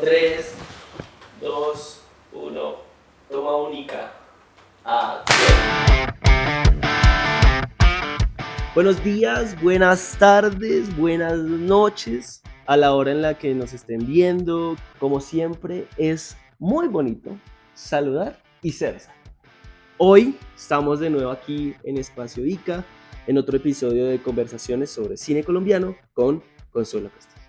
3, 2, 1. Toma única. Buenos días, buenas tardes, buenas noches a la hora en la que nos estén viendo. Como siempre, es muy bonito saludar y ser. Hoy estamos de nuevo aquí en Espacio ICA, en otro episodio de conversaciones sobre cine colombiano con Consuelo Castillo.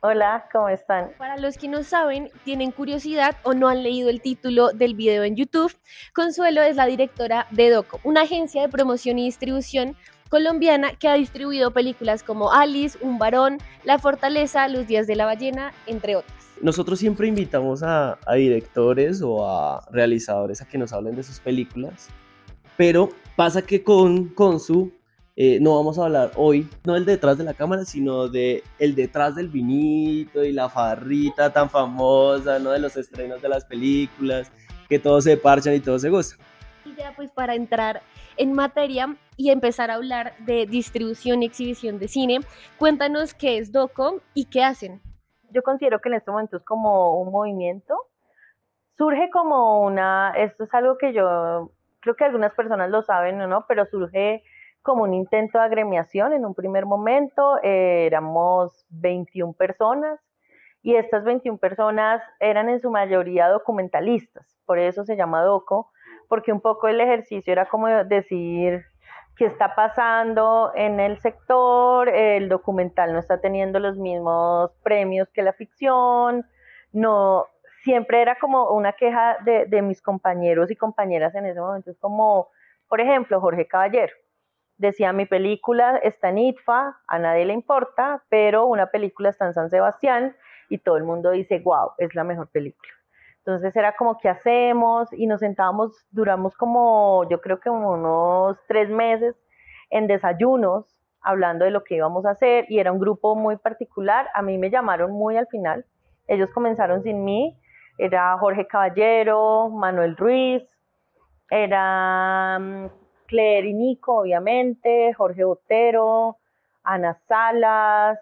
Hola, ¿cómo están? Para los que no saben, tienen curiosidad o no han leído el título del video en YouTube, Consuelo es la directora de DOCO, una agencia de promoción y distribución colombiana que ha distribuido películas como Alice, Un varón, La fortaleza, Los días de la ballena, entre otras. Nosotros siempre invitamos a, a directores o a realizadores a que nos hablen de sus películas, pero pasa que con Consu eh, no vamos a hablar hoy, no del detrás de la cámara, sino de el detrás del vinito y la farrita tan famosa, ¿no? De los estrenos de las películas, que todos se parchan y todos se gustan. Y ya pues para entrar en materia y empezar a hablar de distribución y exhibición de cine, cuéntanos qué es DOCO y qué hacen. Yo considero que en este momento es como un movimiento. Surge como una, esto es algo que yo creo que algunas personas lo saben o no, pero surge como un intento de agremiación en un primer momento. Eh, éramos 21 personas y estas 21 personas eran en su mayoría documentalistas, por eso se llama DOCO, porque un poco el ejercicio era como decir qué está pasando en el sector, el documental no está teniendo los mismos premios que la ficción, no, siempre era como una queja de, de mis compañeros y compañeras en ese momento, es como, por ejemplo, Jorge Caballero, decía mi película está en ITFA, a nadie le importa, pero una película está en San Sebastián y todo el mundo dice, wow, es la mejor película. Entonces era como, ¿qué hacemos? Y nos sentábamos, duramos como, yo creo que unos tres meses en desayunos, hablando de lo que íbamos a hacer, y era un grupo muy particular. A mí me llamaron muy al final. Ellos comenzaron sin mí. Era Jorge Caballero, Manuel Ruiz, era mm, Claire y Nico, obviamente, Jorge Botero, Ana Salas,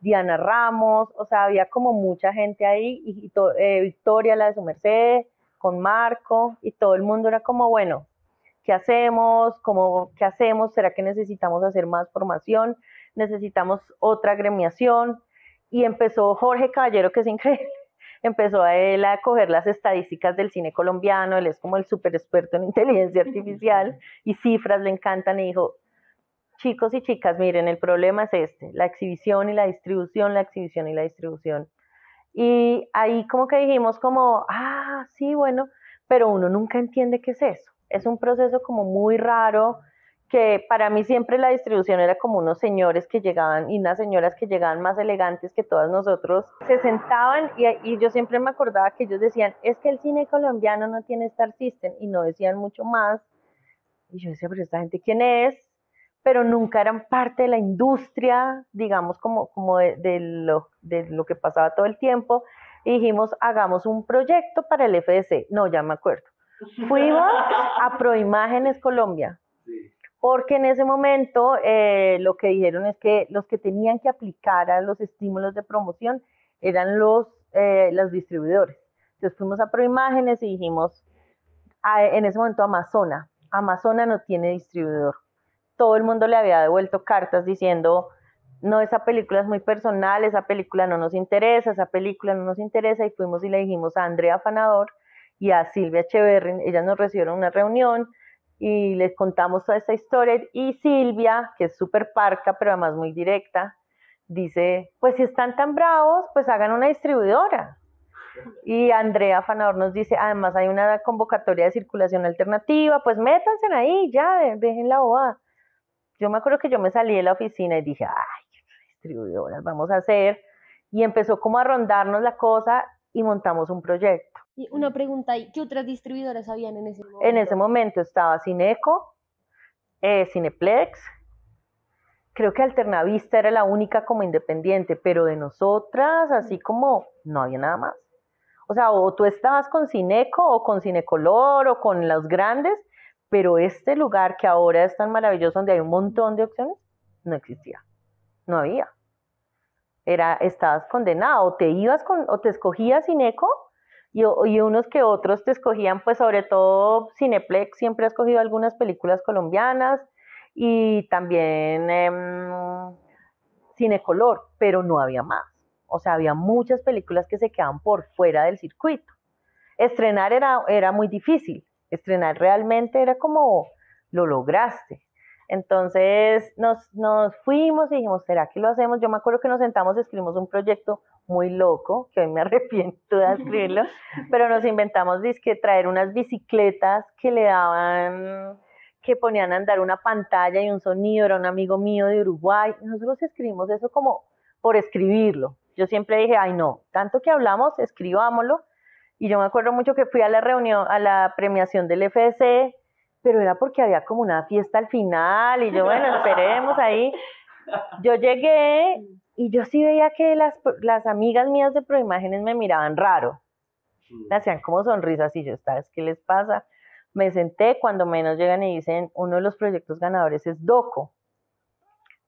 Diana Ramos, o sea, había como mucha gente ahí, y, eh, Victoria, la de su merced, con Marco, y todo el mundo era como, bueno, ¿qué hacemos? ¿Cómo, ¿Qué hacemos? ¿Será que necesitamos hacer más formación? ¿Necesitamos otra gremiación? Y empezó Jorge Caballero, que es increíble, empezó a él a coger las estadísticas del cine colombiano, él es como el súper experto en inteligencia artificial y cifras le encantan y dijo, chicos y chicas, miren, el problema es este, la exhibición y la distribución, la exhibición y la distribución. Y ahí como que dijimos como, ah, sí, bueno, pero uno nunca entiende qué es eso. Es un proceso como muy raro, que para mí siempre la distribución era como unos señores que llegaban y unas señoras que llegaban más elegantes que todas nosotros, se sentaban y, yo siempre me acordaba que ellos decían, es que el cine colombiano no tiene Star System y no decían mucho más. Y yo decía, pero esta gente quién es? Pero nunca eran parte de la industria, digamos, como, como de, lo, de lo que pasaba todo el tiempo. Y dijimos, hagamos un proyecto para el FDC. No, ya me acuerdo. Fuimos a Proimágenes Colombia porque en ese momento eh, lo que dijeron es que los que tenían que aplicar a los estímulos de promoción eran los, eh, distribuidores. Entonces fuimos a Proimágenes y dijimos, en ese momento Amazona, Amazona no tiene distribuidor. Todo el mundo le había devuelto cartas diciendo, no, esa película es muy personal, esa película no nos interesa, esa película no nos interesa, y fuimos y le dijimos a Andrea Fanador y a Silvia Echeverri, ellas nos recibieron una reunión, y les contamos toda esta historia. Y Silvia, que es súper parca, pero además muy directa, dice, pues si están tan bravos, pues hagan una distribuidora. Y Andrea Fanador nos dice, además hay una convocatoria de circulación alternativa, pues métanse ahí, ya, dejen la boda. Yo me acuerdo que yo me salí de la oficina y dije, ay, distribuidoras, vamos a hacer. Y empezó como a rondarnos la cosa y montamos un proyecto. Y una pregunta, ¿qué otras distribuidoras habían en ese momento? En ese momento estaba Cineco, eh, Cineplex, creo que Alternavista era la única como independiente, pero de nosotras, así como, no había nada más. O sea, o tú estabas con Cineco o con Cinecolor o con los grandes, pero este lugar que ahora es tan maravilloso donde hay un montón de opciones, no existía, no había. era, estabas condenado, o te ibas con, o te escogías Cineco, y, unos que otros te escogían, pues sobre todo Cineplex siempre ha escogido algunas películas colombianas, y también eh, Cinecolor, pero no había más. O sea, había muchas películas que se quedaban por fuera del circuito. Estrenar era, era muy difícil, estrenar realmente era como lo lograste. Entonces nos, nos fuimos y dijimos, ¿será que lo hacemos? Yo me acuerdo que nos sentamos, escribimos un proyecto muy loco, que hoy me arrepiento de escribirlo, pero nos inventamos que traer unas bicicletas que le daban, que ponían a andar una pantalla y un sonido, era un amigo mío de Uruguay. Nosotros escribimos eso como por escribirlo. Yo siempre dije, ay no, tanto que hablamos, escribámoslo. Y yo me acuerdo mucho que fui a la reunión, a la premiación del FDC pero era porque había como una fiesta al final y yo, bueno, esperemos ahí. Yo llegué y yo sí veía que las, las amigas mías de Proimágenes me miraban raro. Hacían como sonrisas y yo, ¿sabes qué les pasa? Me senté cuando menos llegan y dicen, uno de los proyectos ganadores es DOCO.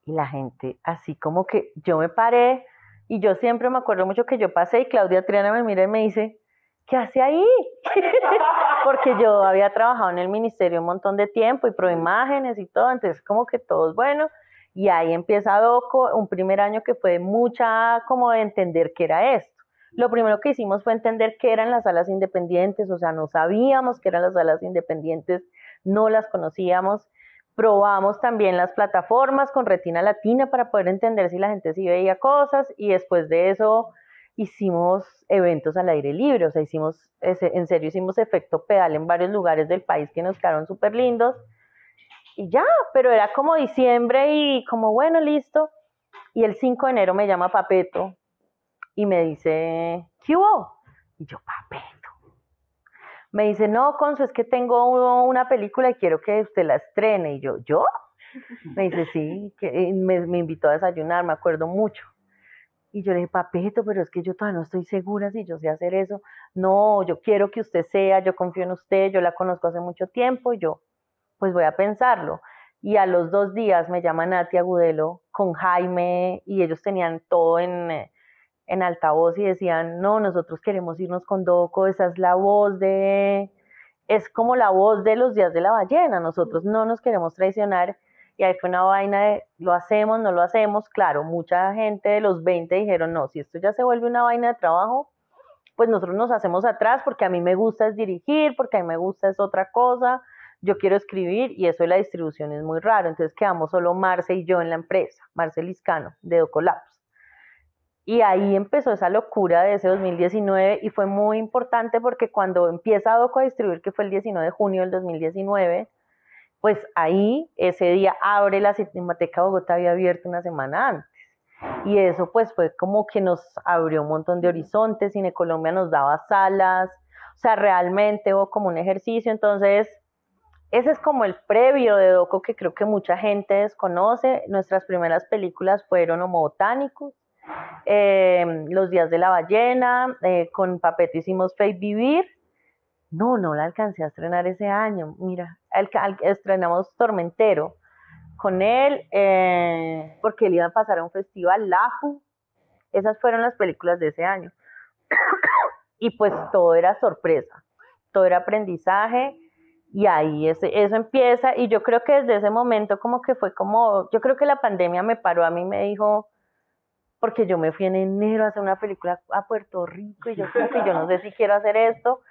Y la gente, así como que yo me paré y yo siempre me acuerdo mucho que yo pasé y Claudia Triana me mira y me dice, ¿qué hace ahí? Porque yo había trabajado en el ministerio un montón de tiempo y proimágenes y todo, entonces como que todo es bueno. Y ahí empieza DOCO, un primer año que fue mucha como de entender qué era esto. Lo primero que hicimos fue entender qué eran las salas independientes, o sea, no sabíamos qué eran las salas independientes, no las conocíamos. Probamos también las plataformas con retina latina para poder entender si la gente sí veía cosas y después de eso hicimos eventos al aire libre, o sea, hicimos, en serio, hicimos efecto pedal en varios lugares del país que nos quedaron súper lindos. Y ya, pero era como diciembre y como, bueno, listo. Y el 5 de enero me llama Papeto y me dice, ¿qué hubo? Y yo, Papeto. Me dice, no, Conso, es que tengo una película y quiero que usted la estrene. Y yo, ¿yo? Me dice, sí, que me, me invitó a desayunar, me acuerdo mucho. Y yo le dije, papeto, pero es que yo todavía no estoy segura si yo sé hacer eso. No, yo quiero que usted sea, yo confío en usted, yo la conozco hace mucho tiempo y yo, pues voy a pensarlo. Y a los dos días me llama Nati Agudelo con Jaime y ellos tenían todo en, en altavoz y decían, no, nosotros queremos irnos con Doco, esa es la voz de, es como la voz de los días de la ballena, nosotros no nos queremos traicionar y ahí fue una vaina de lo hacemos, no lo hacemos. Claro, mucha gente de los 20 dijeron, no, si esto ya se vuelve una vaina de trabajo, pues nosotros nos hacemos atrás porque a mí me gusta es dirigir, porque a mí me gusta es otra cosa, yo quiero escribir y eso de la distribución es muy raro. Entonces quedamos solo Marce y yo en la empresa, Marce Liscano, de Docolabs. Y ahí empezó esa locura de ese 2019 y fue muy importante porque cuando empieza Doco a distribuir, que fue el 19 de junio del 2019, pues ahí ese día abre la Cinemateca Bogotá, había abierto una semana antes. Y eso pues fue como que nos abrió un montón de horizontes, Cine Colombia nos daba salas, o sea, realmente hubo como un ejercicio, entonces ese es como el previo de Doco que creo que mucha gente desconoce. Nuestras primeras películas fueron Homo Botánicos, eh, Los Días de la Ballena, eh, con Papeto hicimos Fake Vivir, no, no la alcancé a estrenar ese año. Mira, estrenamos Tormentero con él, eh, porque él iba a pasar a un festival, LAFU. Esas fueron las películas de ese año. y pues todo era sorpresa, todo era aprendizaje. Y ahí eso empieza. Y yo creo que desde ese momento como que fue como, yo creo que la pandemia me paró a mí, me dijo, porque yo me fui en enero a hacer una película a Puerto Rico y yo como que yo no sé si quiero hacer esto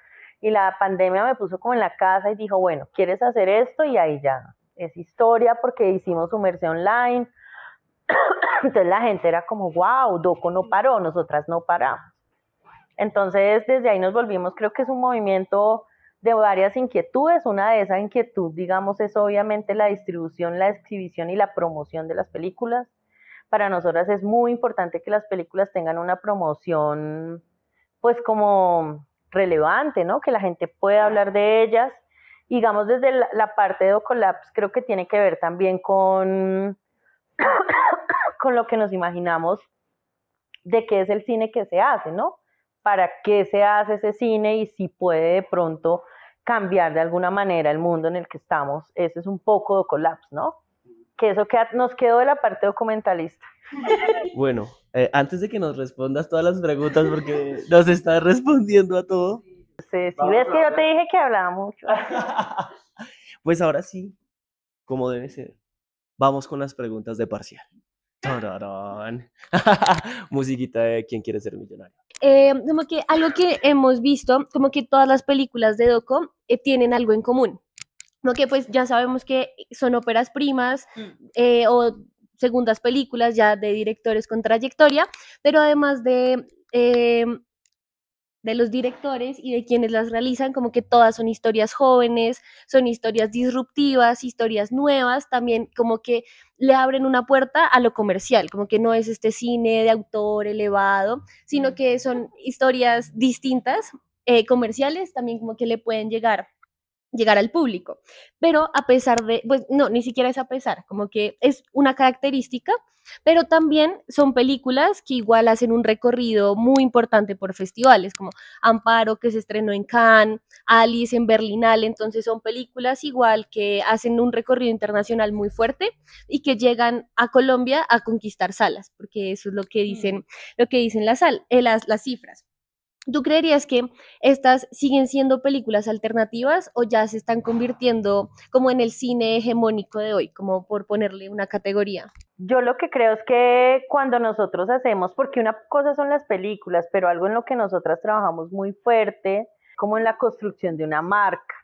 y la pandemia me puso como en la casa y dijo, bueno, ¿quieres hacer esto? Y ahí ya es historia porque hicimos sumersión online. Entonces la gente era como, wow, Doco no paró, nosotras no paramos. Entonces desde ahí nos volvimos, creo que es un movimiento de varias inquietudes. Una de esas inquietudes, digamos, es obviamente la distribución, la exhibición y la promoción de las películas. Para nosotras es muy importante que las películas tengan una promoción, pues como relevante, ¿no? Que la gente pueda hablar de ellas. Digamos, desde la, parte de Ocolapse, creo que tiene que ver también con, con lo que nos imaginamos de qué es el cine que se hace, ¿no? Para qué se hace ese cine y si puede de pronto cambiar de alguna manera el mundo en el que estamos. Ese es un poco de ¿no? Que eso nos quedó de la parte documentalista. Bueno, Eh, antes de que nos respondas todas las preguntas, porque nos estás respondiendo a todo. Sí, sí, ves que yo te dije que hablaba mucho. pues ahora sí, como debe ser, vamos con las preguntas de parcial. Musiquita de quién quiere ser millonario. Eh, como que algo que hemos visto, como que todas las películas de Doco eh, tienen algo en común. Como que pues ya sabemos que son óperas primas eh, o segundas películas ya de directores con trayectoria, pero además de de los directores y de quienes las realizan, como que todas son historias jóvenes, son historias disruptivas, historias nuevas, también como que le abren una puerta a lo comercial, como que no es este cine de autor elevado, sino que son historias distintas, eh, comerciales, también como que le pueden llegar llegar al público. Pero a pesar de, pues no, ni siquiera es a pesar, como que es una característica, pero también son películas que igual hacen un recorrido muy importante por festivales, como Amparo, que se estrenó en Cannes, Alice en Berlinale, entonces son películas igual que hacen un recorrido internacional muy fuerte y que llegan a Colombia a conquistar salas, porque eso es lo que dicen, lo que dicen las, eh, las, las cifras. ¿Tú creerías que estas siguen siendo películas alternativas o ya se están convirtiendo como en el cine hegemónico de hoy, como por ponerle una categoría? Yo lo que creo es que cuando nosotros hacemos, porque una cosa son las películas, pero algo en lo que nosotras trabajamos muy fuerte, como en la construcción de una marca.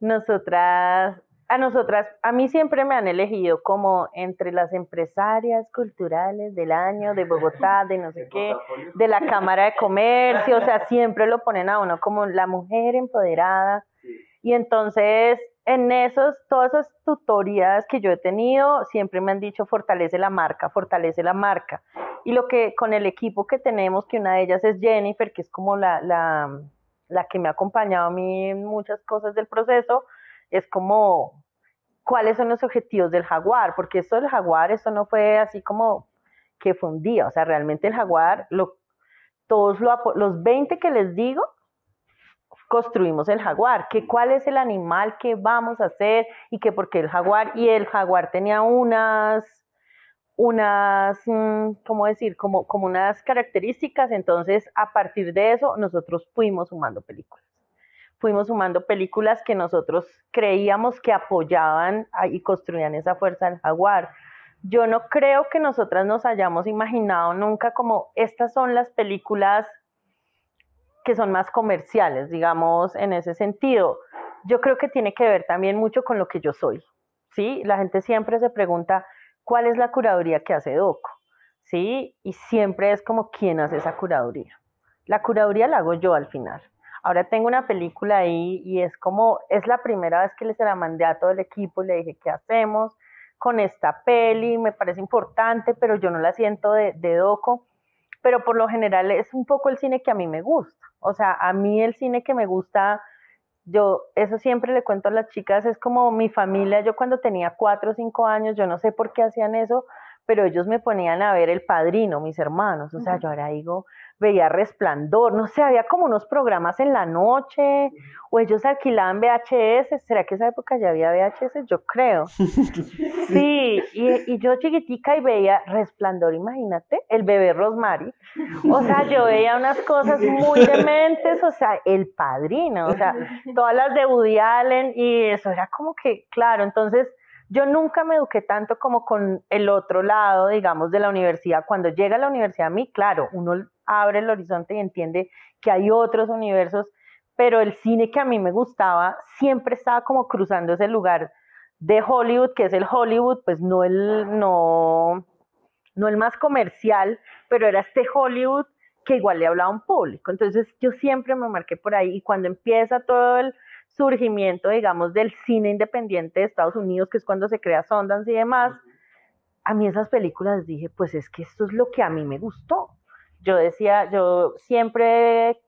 Nosotras a nosotras, a mí siempre me han elegido como entre las empresarias culturales del año de Bogotá, de no sé qué, de la Cámara de Comercio, o sea, siempre lo ponen a uno como la mujer empoderada. Y entonces, en esos, todas esas tutorías que yo he tenido, siempre me han dicho fortalece la marca, fortalece la marca. Y lo que con el equipo que tenemos, que una de ellas es Jennifer, que es como la, la, la que me ha acompañado a mí en muchas cosas del proceso, es como cuáles son los objetivos del jaguar, porque esto del jaguar, esto no fue así como que fue un día, o sea, realmente el jaguar, lo, todos los 20 que les digo, construimos el jaguar, que cuál es el animal que vamos a hacer y que porque el jaguar, y el jaguar tenía unas, unas, mm, ¿cómo decir? Como, como unas características, entonces a partir de eso nosotros fuimos sumando películas fuimos sumando películas que nosotros creíamos que apoyaban y construían esa fuerza del jaguar. Yo no creo que nosotras nos hayamos imaginado nunca como estas son las películas que son más comerciales, digamos, en ese sentido. Yo creo que tiene que ver también mucho con lo que yo soy, ¿sí? La gente siempre se pregunta, ¿cuál es la curaduría que hace Doco? ¿Sí? Y siempre es como, ¿quién hace esa curaduría? La curaduría la hago yo al final. Ahora tengo una película ahí y es como, es la primera vez que le se la mandé a todo el equipo y le dije, ¿qué hacemos con esta peli? Me parece importante, pero yo no la siento de, de doco. Pero por lo general es un poco el cine que a mí me gusta. O sea, a mí el cine que me gusta, yo eso siempre le cuento a las chicas, es como mi familia. Yo cuando tenía cuatro o cinco años, yo no sé por qué hacían eso, pero ellos me ponían a ver El Padrino, mis hermanos. O sea, yo ahora digo, veía Resplandor, no sé, había como unos programas en la noche, o ellos alquilaban VHS, ¿será que esa época ya había VHS? Yo creo. Sí, y, yo chiquitica y veía Resplandor, imagínate, el bebé Rosemary. O sea, yo veía unas cosas muy dementes, o sea, el padrino, o sea, todas las de Woody Allen, y eso era como que, claro, entonces yo nunca me eduqué tanto como con el otro lado, digamos, de la universidad. Cuando llega a la universidad a mí, claro, uno abre el horizonte y entiende que hay otros universos, pero el cine que a mí me gustaba siempre estaba como cruzando ese lugar de Hollywood, que es el Hollywood, pues no el, no, no el más comercial, pero era este Hollywood que igual le hablaba a un público. Entonces yo siempre me marqué por ahí y cuando empieza todo el surgimiento, digamos, del cine independiente de Estados Unidos, que es cuando se crea Sundance y demás, a mí esas películas dije, pues es que esto es lo que a mí me gustó. Yo decía, yo siempre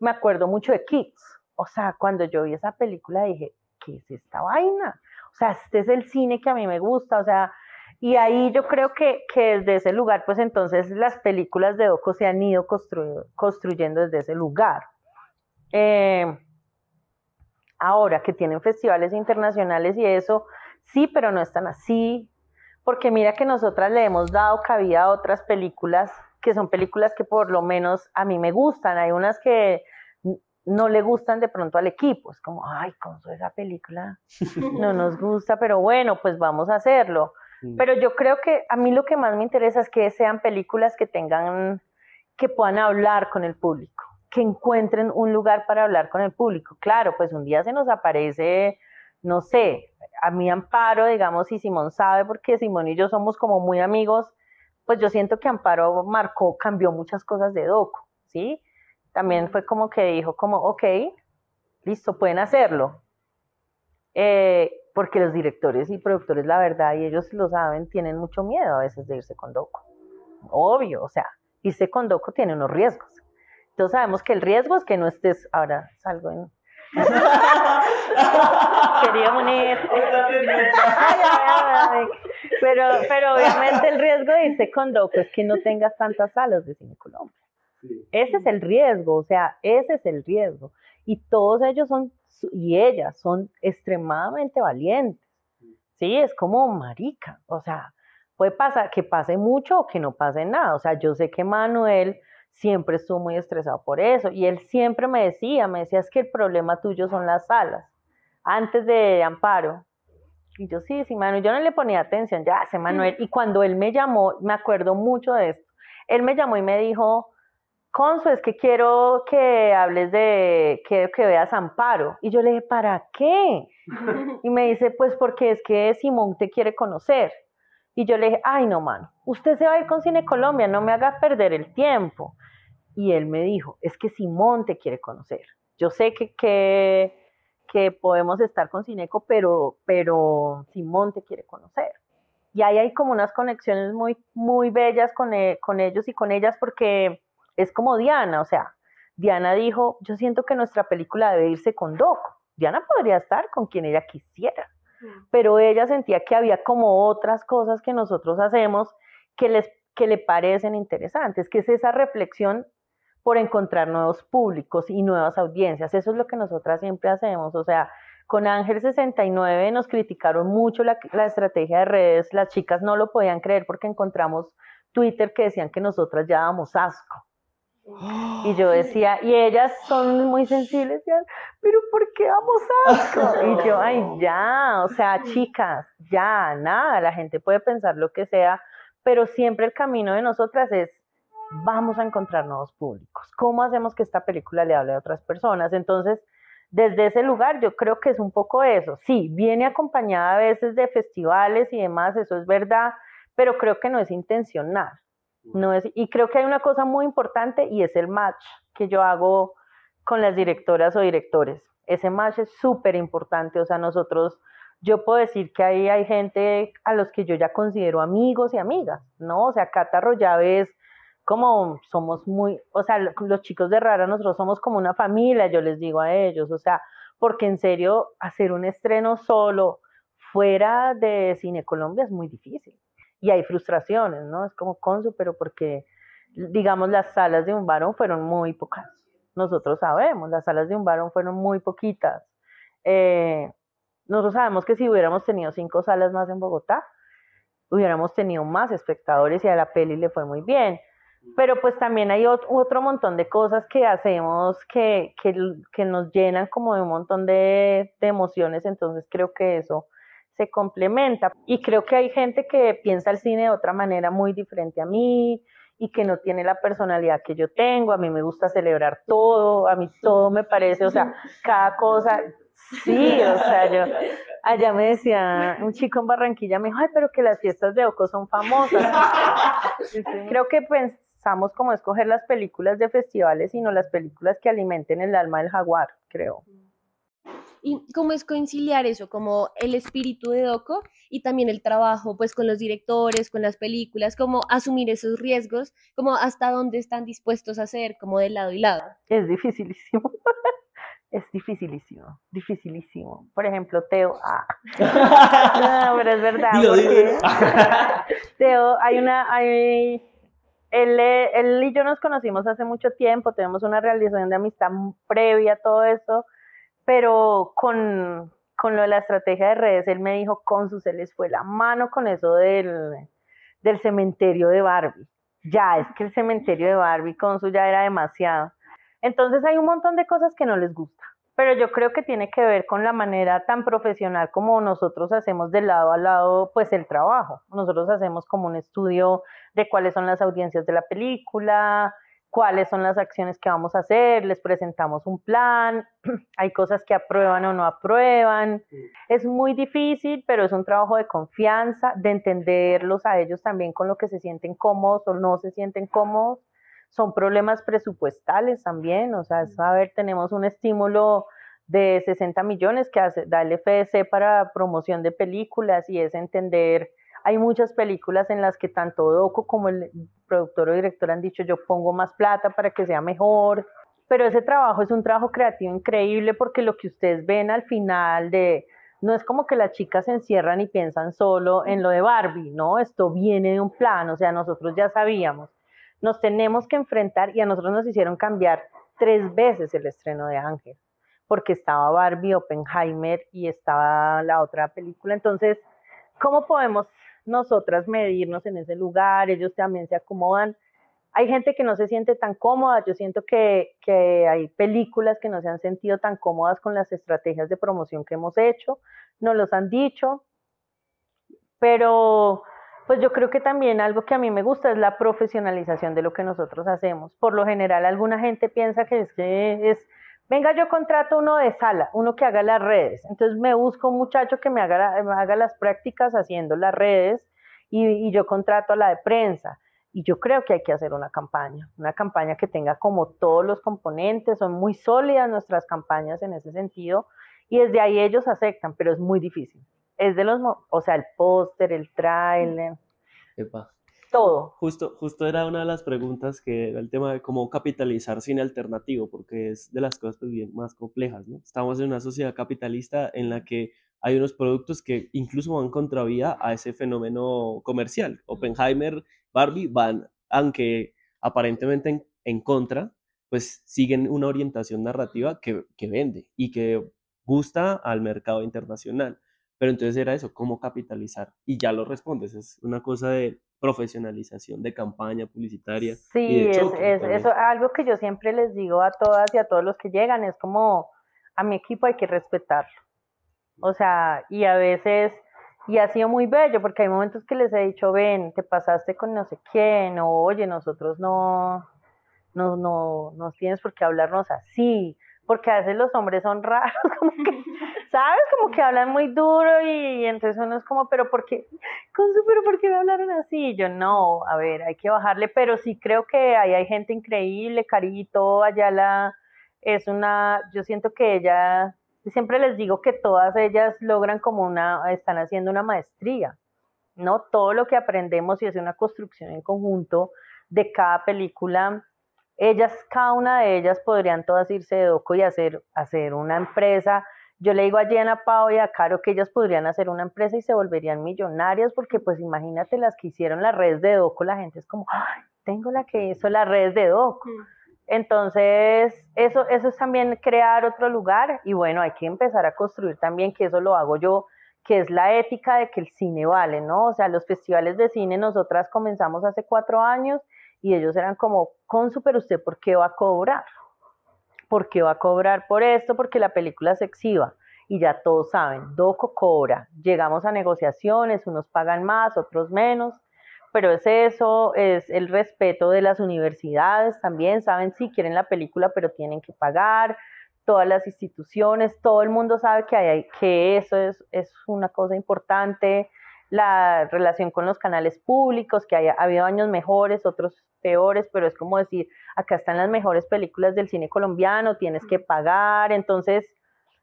me acuerdo mucho de Kids. O sea, cuando yo vi esa película dije, ¿qué es esta vaina? O sea, este es el cine que a mí me gusta. O sea, y ahí yo creo que, que desde ese lugar, pues entonces las películas de Doco se han ido construyendo desde ese lugar. Eh, ahora que tienen festivales internacionales y eso, sí, pero no están así, porque mira que nosotras le hemos dado cabida a otras películas que son películas que por lo menos a mí me gustan. Hay unas que no le gustan de pronto al equipo. Es como, ay, con esa película no nos gusta, pero bueno, pues vamos a hacerlo. Mm. Pero yo creo que a mí lo que más me interesa es que sean películas que tengan, que puedan hablar con el público, que encuentren un lugar para hablar con el público. Claro, pues un día se nos aparece, no sé, a mi amparo, digamos, y Simón sabe, porque Simón y yo somos como muy amigos, pues yo siento que Amparo marcó, cambió muchas cosas de Doco, ¿sí? También fue como que dijo como, ok, listo, pueden hacerlo. Eh, porque los directores y productores, la verdad, y ellos lo saben, tienen mucho miedo a veces de irse con Doco. Obvio, o sea, irse con Doco tiene unos riesgos. Entonces sabemos que el riesgo es que no estés, ahora salgo en... Quería unir. pero, pero obviamente el riesgo de irse con Doco es que no tengas tantas salas de Cine Colombia. Ese es el riesgo, o sea, ese es el riesgo. Y todos ellos son y ellas son extremadamente valientes. Sí, es como marica, o sea, puede pasar que pase mucho o que no pase nada. O sea, yo sé que Manuel siempre estuvo muy estresado por eso y él siempre me decía, me decía, es que el problema tuyo son las salas, antes de Amparo. Y yo sí, sí, Manuel, yo no le ponía atención, ya sé, Manuel. Y cuando él me llamó, me acuerdo mucho de esto, él me llamó y me dijo, Consu, es que quiero que hables de, que, que veas Amparo. Y yo le dije, ¿para qué? Y me dice, pues porque es que Simón te quiere conocer. Y yo le dije, ay, no, mano, usted se va a ir con Cine Colombia, no me haga perder el tiempo. Y él me dijo, es que Simón te quiere conocer. Yo sé que, que, que podemos estar con Cineco, pero, pero Simón te quiere conocer. Y ahí hay como unas conexiones muy, muy bellas con, e, con ellos y con ellas porque es como Diana, o sea, Diana dijo, yo siento que nuestra película debe irse con Doc. Diana podría estar con quien ella quisiera. Pero ella sentía que había como otras cosas que nosotros hacemos que, les, que le parecen interesantes, que es esa reflexión por encontrar nuevos públicos y nuevas audiencias. Eso es lo que nosotras siempre hacemos. O sea, con Ángel 69 nos criticaron mucho la, la, estrategia de redes. Las chicas no lo podían creer porque encontramos Twitter que decían que nosotras ya dábamos asco. Y yo decía, y ellas son muy sensibles, pero ¿por qué vamos asco? Y yo, ay, ya, o sea, chicas, ya, nada, la gente puede pensar lo que sea, pero siempre el camino de nosotras es, vamos a encontrar nuevos públicos. ¿Cómo hacemos que esta película le hable a otras personas? Entonces, desde ese lugar yo creo que es un poco eso. Sí, viene acompañada a veces de festivales y demás, eso es verdad, pero creo que no es intencional. No es, y creo que hay una cosa muy importante y es el match que yo hago con las directoras o directores. Ese match es súper importante, o sea, nosotros, yo puedo decir que ahí hay gente a los que yo ya considero amigos y amigas, ¿no? O sea, Cata Rollave es como somos muy, o sea, los chicos de Rara, nosotros somos como una familia, yo les digo a ellos, o sea, porque en serio, hacer un estreno solo fuera de Cine Colombia es muy difícil y hay frustraciones, ¿no? Es como Consu, pero porque, digamos, las salas de un varón fueron muy pocas. Nosotros sabemos, las salas de un varón fueron muy poquitas. Eh, nosotros sabemos que si hubiéramos tenido cinco salas más en Bogotá, hubiéramos tenido más espectadores y a la peli le fue muy bien. Pero pues también hay otro montón de cosas que hacemos que, que, que nos llenan como de un montón de, de emociones, entonces creo que eso se complementa. Y creo que hay gente que piensa el cine de otra manera muy diferente a mí y que no tiene la personalidad que yo tengo. A mí me gusta celebrar todo, a mí todo me parece, o sea, cada cosa, sí, o sea, yo, allá me decía un chico en Barranquilla, me dijo, ay, pero que las fiestas de Oco son famosas. Creo que pensamos como escoger las películas de festivales, sino las películas que alimenten el alma del jaguar, creo. ¿Y cómo es conciliar eso, como el espíritu de Doco y también el trabajo pues con los directores, con las películas, como asumir esos riesgos, como hasta dónde están dispuestos a hacer, como de lado y lado? Es dificilísimo. es dificilísimo, dificilísimo. Por ejemplo, Teo, ah. no, pero es verdad. Teo, hay una, hay, él, él, y yo nos conocimos hace mucho tiempo, tenemos una realización de amistad previa a todo eso, pero con, con lo de la estrategia de redes, él me dijo, con su se les fue la mano con eso del, del cementerio de Barbie. Ya, es que el cementerio de Barbie con su ya era demasiado. Entonces hay un montón de cosas que no les gusta, pero yo creo que tiene que ver con la manera tan profesional como nosotros hacemos de lado a lado pues el trabajo. Nosotros hacemos como un estudio de cuáles son las audiencias de la película, cuáles son las acciones que vamos a hacer, les presentamos un plan, hay cosas que aprueban o no aprueban. Es muy difícil, pero es un trabajo de confianza, de entenderlos a ellos también con lo que se sienten cómodos o no se sienten cómodos. Son problemas presupuestales también, o sea, a ver, tenemos un estímulo de 60 millones que hace, da el FDC para promoción de películas y es entender hay muchas películas en las que tanto Doco como el productor o director han dicho yo pongo más plata para que sea mejor, pero ese trabajo es un trabajo creativo increíble porque lo que ustedes ven al final de no es como que las chicas se encierran y piensan solo en lo de Barbie, no, esto viene de un plan, o sea, nosotros ya sabíamos, nos tenemos que enfrentar y a nosotros nos hicieron cambiar tres veces el estreno de Ángel, porque estaba Barbie, Oppenheimer y estaba la otra película, entonces, ¿cómo podemos nosotras medirnos en ese lugar, ellos también se acomodan. Hay gente que no se siente tan cómoda, yo siento que, hay películas que no se han sentido tan cómodas con las estrategias de promoción que hemos hecho, nos los han dicho, pero pues yo creo que también algo que a mí me gusta es la profesionalización de lo que nosotros hacemos. Por lo general, alguna gente piensa que es que es venga, yo contrato uno de sala, uno que haga las redes. Entonces me busco un muchacho que me haga, las prácticas haciendo las redes y, yo contrato a la de prensa. Y yo creo que hay que hacer una campaña, una campaña que tenga como todos los componentes, son muy sólidas nuestras campañas en ese sentido, y desde ahí ellos aceptan, pero es muy difícil. Es de los, o sea, el póster, el trailer. Epa todo. Justo, justo era una de las preguntas que era el tema de cómo capitalizar cine alternativo, porque es de las cosas pues, bien más complejas, ¿no? Estamos en una sociedad capitalista en la que hay unos productos que incluso van contravía a ese fenómeno comercial. Oppenheimer, Barbie van, aunque aparentemente en, contra, pues siguen una orientación narrativa que, que vende y que gusta al mercado internacional. Pero entonces era eso, cómo capitalizar. Y ya lo respondes, es una cosa de profesionalización de campaña publicitaria. Sí, es, eso algo que yo siempre les digo a todas y a todos los que llegan, es como a mi equipo hay que respetarlo. O sea, y a veces, y ha sido muy bello, porque hay momentos que les he dicho, ven, te pasaste con no sé quién, o oye, nosotros no, no, no, no tienes por qué hablarnos así, porque a veces los hombres son raros, como que ¿sabes? Como que hablan muy duro y, entonces uno es como, pero ¿por qué? pero ¿por qué me hablaron así? Y yo, no, a ver, hay que bajarle, pero sí creo que ahí hay gente increíble, Carito, Ayala, es una, yo siento que ella, siempre les digo que todas ellas logran como una, están haciendo una maestría, ¿no? Todo lo que aprendemos y es una construcción en conjunto de cada película ellas, cada una de ellas podrían todas irse de doco y hacer, hacer una empresa yo le digo a Jenna, Pau y a Caro que ellas podrían hacer una empresa y se volverían millonarias porque pues imagínate las que hicieron las redes de Doco, la gente es como, Ay, tengo la que hizo las redes de Doco. Mm. Entonces, eso, eso es también crear otro lugar y bueno, hay que empezar a construir también, que eso lo hago yo, que es la ética de que el cine vale, ¿no? O sea, los festivales de cine nosotras comenzamos hace cuatro años y ellos eran como, con super usted, ¿por qué va a cobrar? ¿Por qué va a cobrar por esto? Porque la película se exhiba. Y ya todos saben, Doco cobra. Llegamos a negociaciones, unos pagan más, otros menos, pero es eso, es el respeto de las universidades también, saben si quieren la película, pero tienen que pagar, todas las instituciones, todo el mundo sabe que, hay, que eso es, es una cosa importante, la relación con los canales públicos, que haya, ha habido años mejores, otros peores, pero es como decir, acá están las mejores películas del cine colombiano, tienes que pagar, entonces,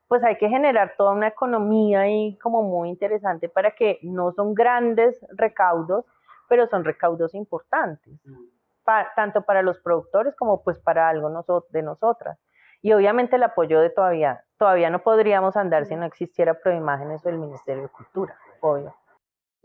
pues hay que generar toda una economía ahí como muy interesante para que no son grandes recaudos, pero son recaudos importantes, tanto para los productores como pues para algo de nosotras. Y obviamente el apoyo de todavía, todavía no podríamos andar si no existiera Proimágenes o el Ministerio de Cultura, obvio.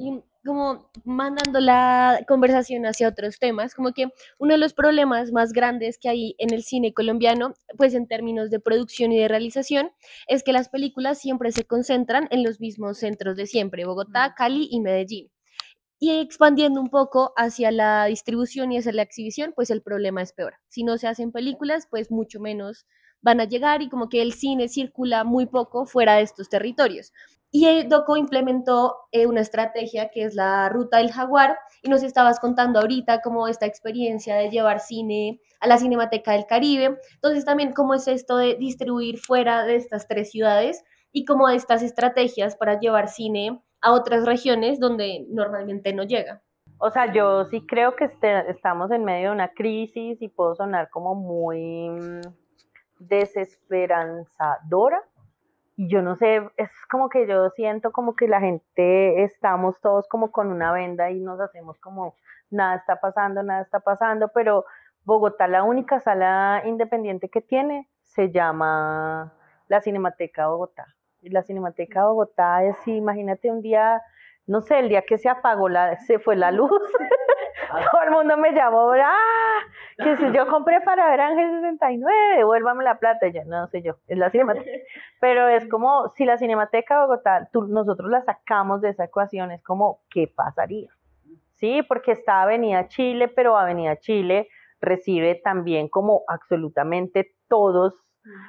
Y como mandando la conversación hacia otros temas, como que uno de los problemas más grandes que hay en el cine colombiano, pues en términos de producción y de realización, es que las películas siempre se concentran en los mismos centros de siempre, Bogotá, Cali y Medellín. Y expandiendo un poco hacia la distribución y hacia la exhibición, pues el problema es peor. Si no se hacen películas, pues mucho menos van a llegar y como que el cine circula muy poco fuera de estos territorios. Y Doco implementó eh, una estrategia que es la Ruta del Jaguar y nos estabas contando ahorita como esta experiencia de llevar cine a la Cinemateca del Caribe. Entonces también cómo es esto de distribuir fuera de estas tres ciudades y cómo estas estrategias para llevar cine a otras regiones donde normalmente no llega. O sea, yo sí creo que este, estamos en medio de una crisis y puedo sonar como muy mm, desesperanzadora, yo no sé, es como que yo siento como que la gente estamos todos como con una venda y nos hacemos como nada está pasando, nada está pasando, pero Bogotá la única sala independiente que tiene se llama la Cinemateca Bogotá. Y la Cinemateca Bogotá es, imagínate un día, no sé, el día que se apagó la, se fue la luz, todo el mundo me llamó, ¡ah! Que si yo compré para ver Ángel 69, devuélvame la plata. ya no sé yo, es la cinemateca. Pero es como si la Cinemateca de Bogotá, nosotros la sacamos de esa ecuación, es como, ¿qué pasaría? Sí, porque está Avenida Chile, pero Avenida Chile recibe también como absolutamente todas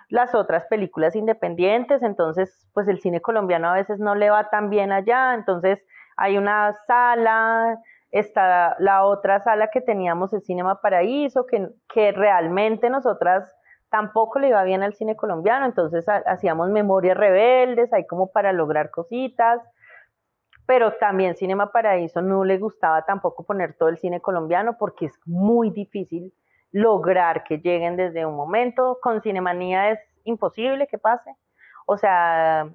las otras películas independientes, entonces pues el cine colombiano a veces no le va tan bien allá, entonces hay una sala está la otra sala que teníamos, el Cinema Paraíso, que, que realmente nosotras tampoco le iba bien al cine colombiano, entonces hacíamos memorias rebeldes, ahí como para lograr cositas, pero también Cinema Paraíso no le gustaba tampoco poner todo el cine colombiano porque es muy difícil lograr que lleguen desde un momento, con Cinemanía es imposible que pase, o sea,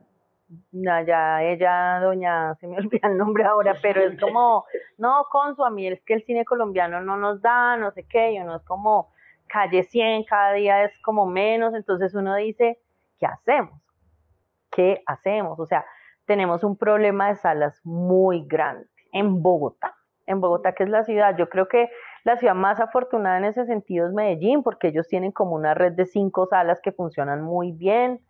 ya ella, doña, se me olvida el nombre ahora, pero es como, no, con su a mí es que el cine colombiano no nos da, no sé qué, y uno es como calle 100, cada día es como menos, entonces uno dice, ¿qué hacemos? ¿Qué hacemos? O sea, tenemos un problema de salas muy grande en Bogotá, en Bogotá que es la ciudad, yo creo que la ciudad más afortunada en ese sentido es Medellín, porque ellos tienen como una red de cinco salas que funcionan muy bien,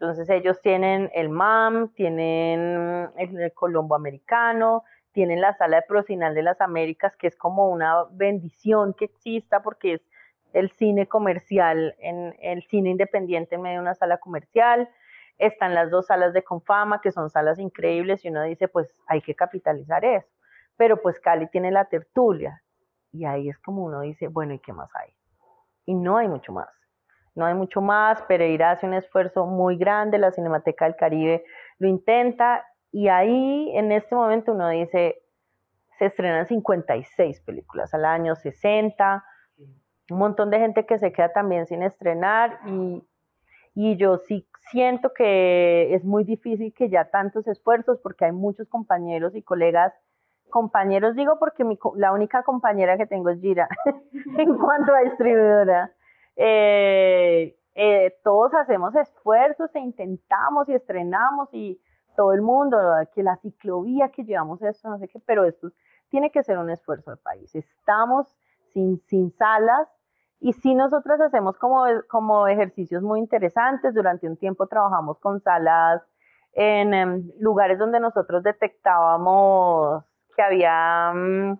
entonces ellos tienen el MAM, tienen el, Colombo Americano, tienen la Sala de Procinal de las Américas, que es como una bendición que exista porque es el cine comercial, en el cine independiente en medio de una sala comercial. Están las dos salas de Confama, que son salas increíbles, y uno dice, pues hay que capitalizar eso. Pero pues Cali tiene la tertulia, y ahí es como uno dice, bueno, ¿y qué más hay? Y no hay mucho más no hay mucho más, Pereira hace un esfuerzo muy grande, la Cinemateca del Caribe lo intenta y ahí en este momento uno dice, se estrenan 56 películas al año, 60, un montón de gente que se queda también sin estrenar y, y yo sí siento que es muy difícil que ya tantos esfuerzos porque hay muchos compañeros y colegas compañeros digo porque la única compañera que tengo es Gira en cuanto a distribuidora eh, eh, todos hacemos esfuerzos e intentamos y estrenamos y todo el mundo, que la ciclovía que llevamos esto, no sé qué, pero esto tiene que ser un esfuerzo del país. Estamos sin, sin salas y sí nosotras hacemos como, como ejercicios muy interesantes. Durante un tiempo trabajamos con salas en, em, lugares donde nosotros detectábamos que había um,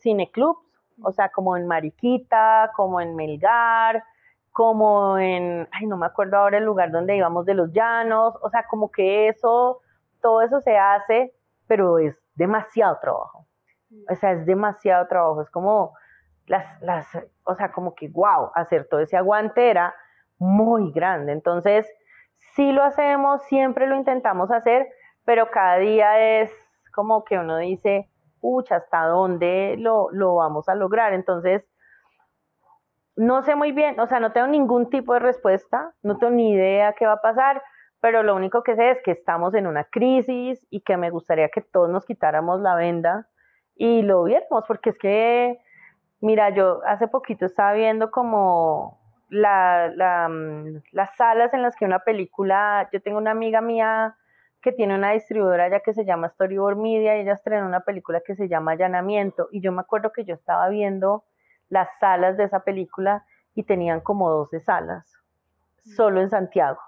cineclubs o sea, como en Mariquita, como en Melgar, como en, ay, no me acuerdo ahora el lugar donde íbamos de los llanos, o sea, como que eso, todo eso se hace, pero es demasiado trabajo. O sea, es demasiado trabajo, es como las, las, o sea, como que, wow, hacer todo ese aguante era muy grande. Entonces, sí lo hacemos, siempre lo intentamos hacer, pero cada día es como que uno dice, pucha, ¿hasta dónde lo, vamos a lograr? Entonces, no sé muy bien, o sea, no tengo ningún tipo de respuesta, no tengo ni idea qué va a pasar, pero lo único que sé es que estamos en una crisis y que me gustaría que todos nos quitáramos la venda y lo viéramos, porque es que, mira, yo hace poquito estaba viendo como mm, las salas en las que una película, yo tengo una amiga mía que tiene una distribuidora ya que se llama Storyboard Media y ella estrenó una película que se llama Allanamiento y yo me acuerdo que yo estaba viendo las salas de esa película y tenían como 12 salas solo en Santiago.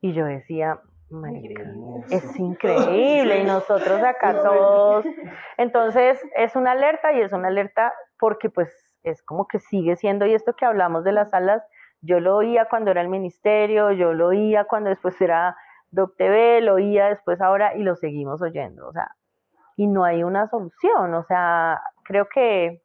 Y yo decía, Marica, es increíble y nosotros acá todos. Entonces es una alerta y es una alerta porque pues es como que sigue siendo y esto que hablamos de las salas, yo lo oía cuando era el ministerio, yo lo oía cuando después era Doc TV, lo oía después ahora y lo seguimos oyendo, o sea, y no hay una solución, o sea, creo que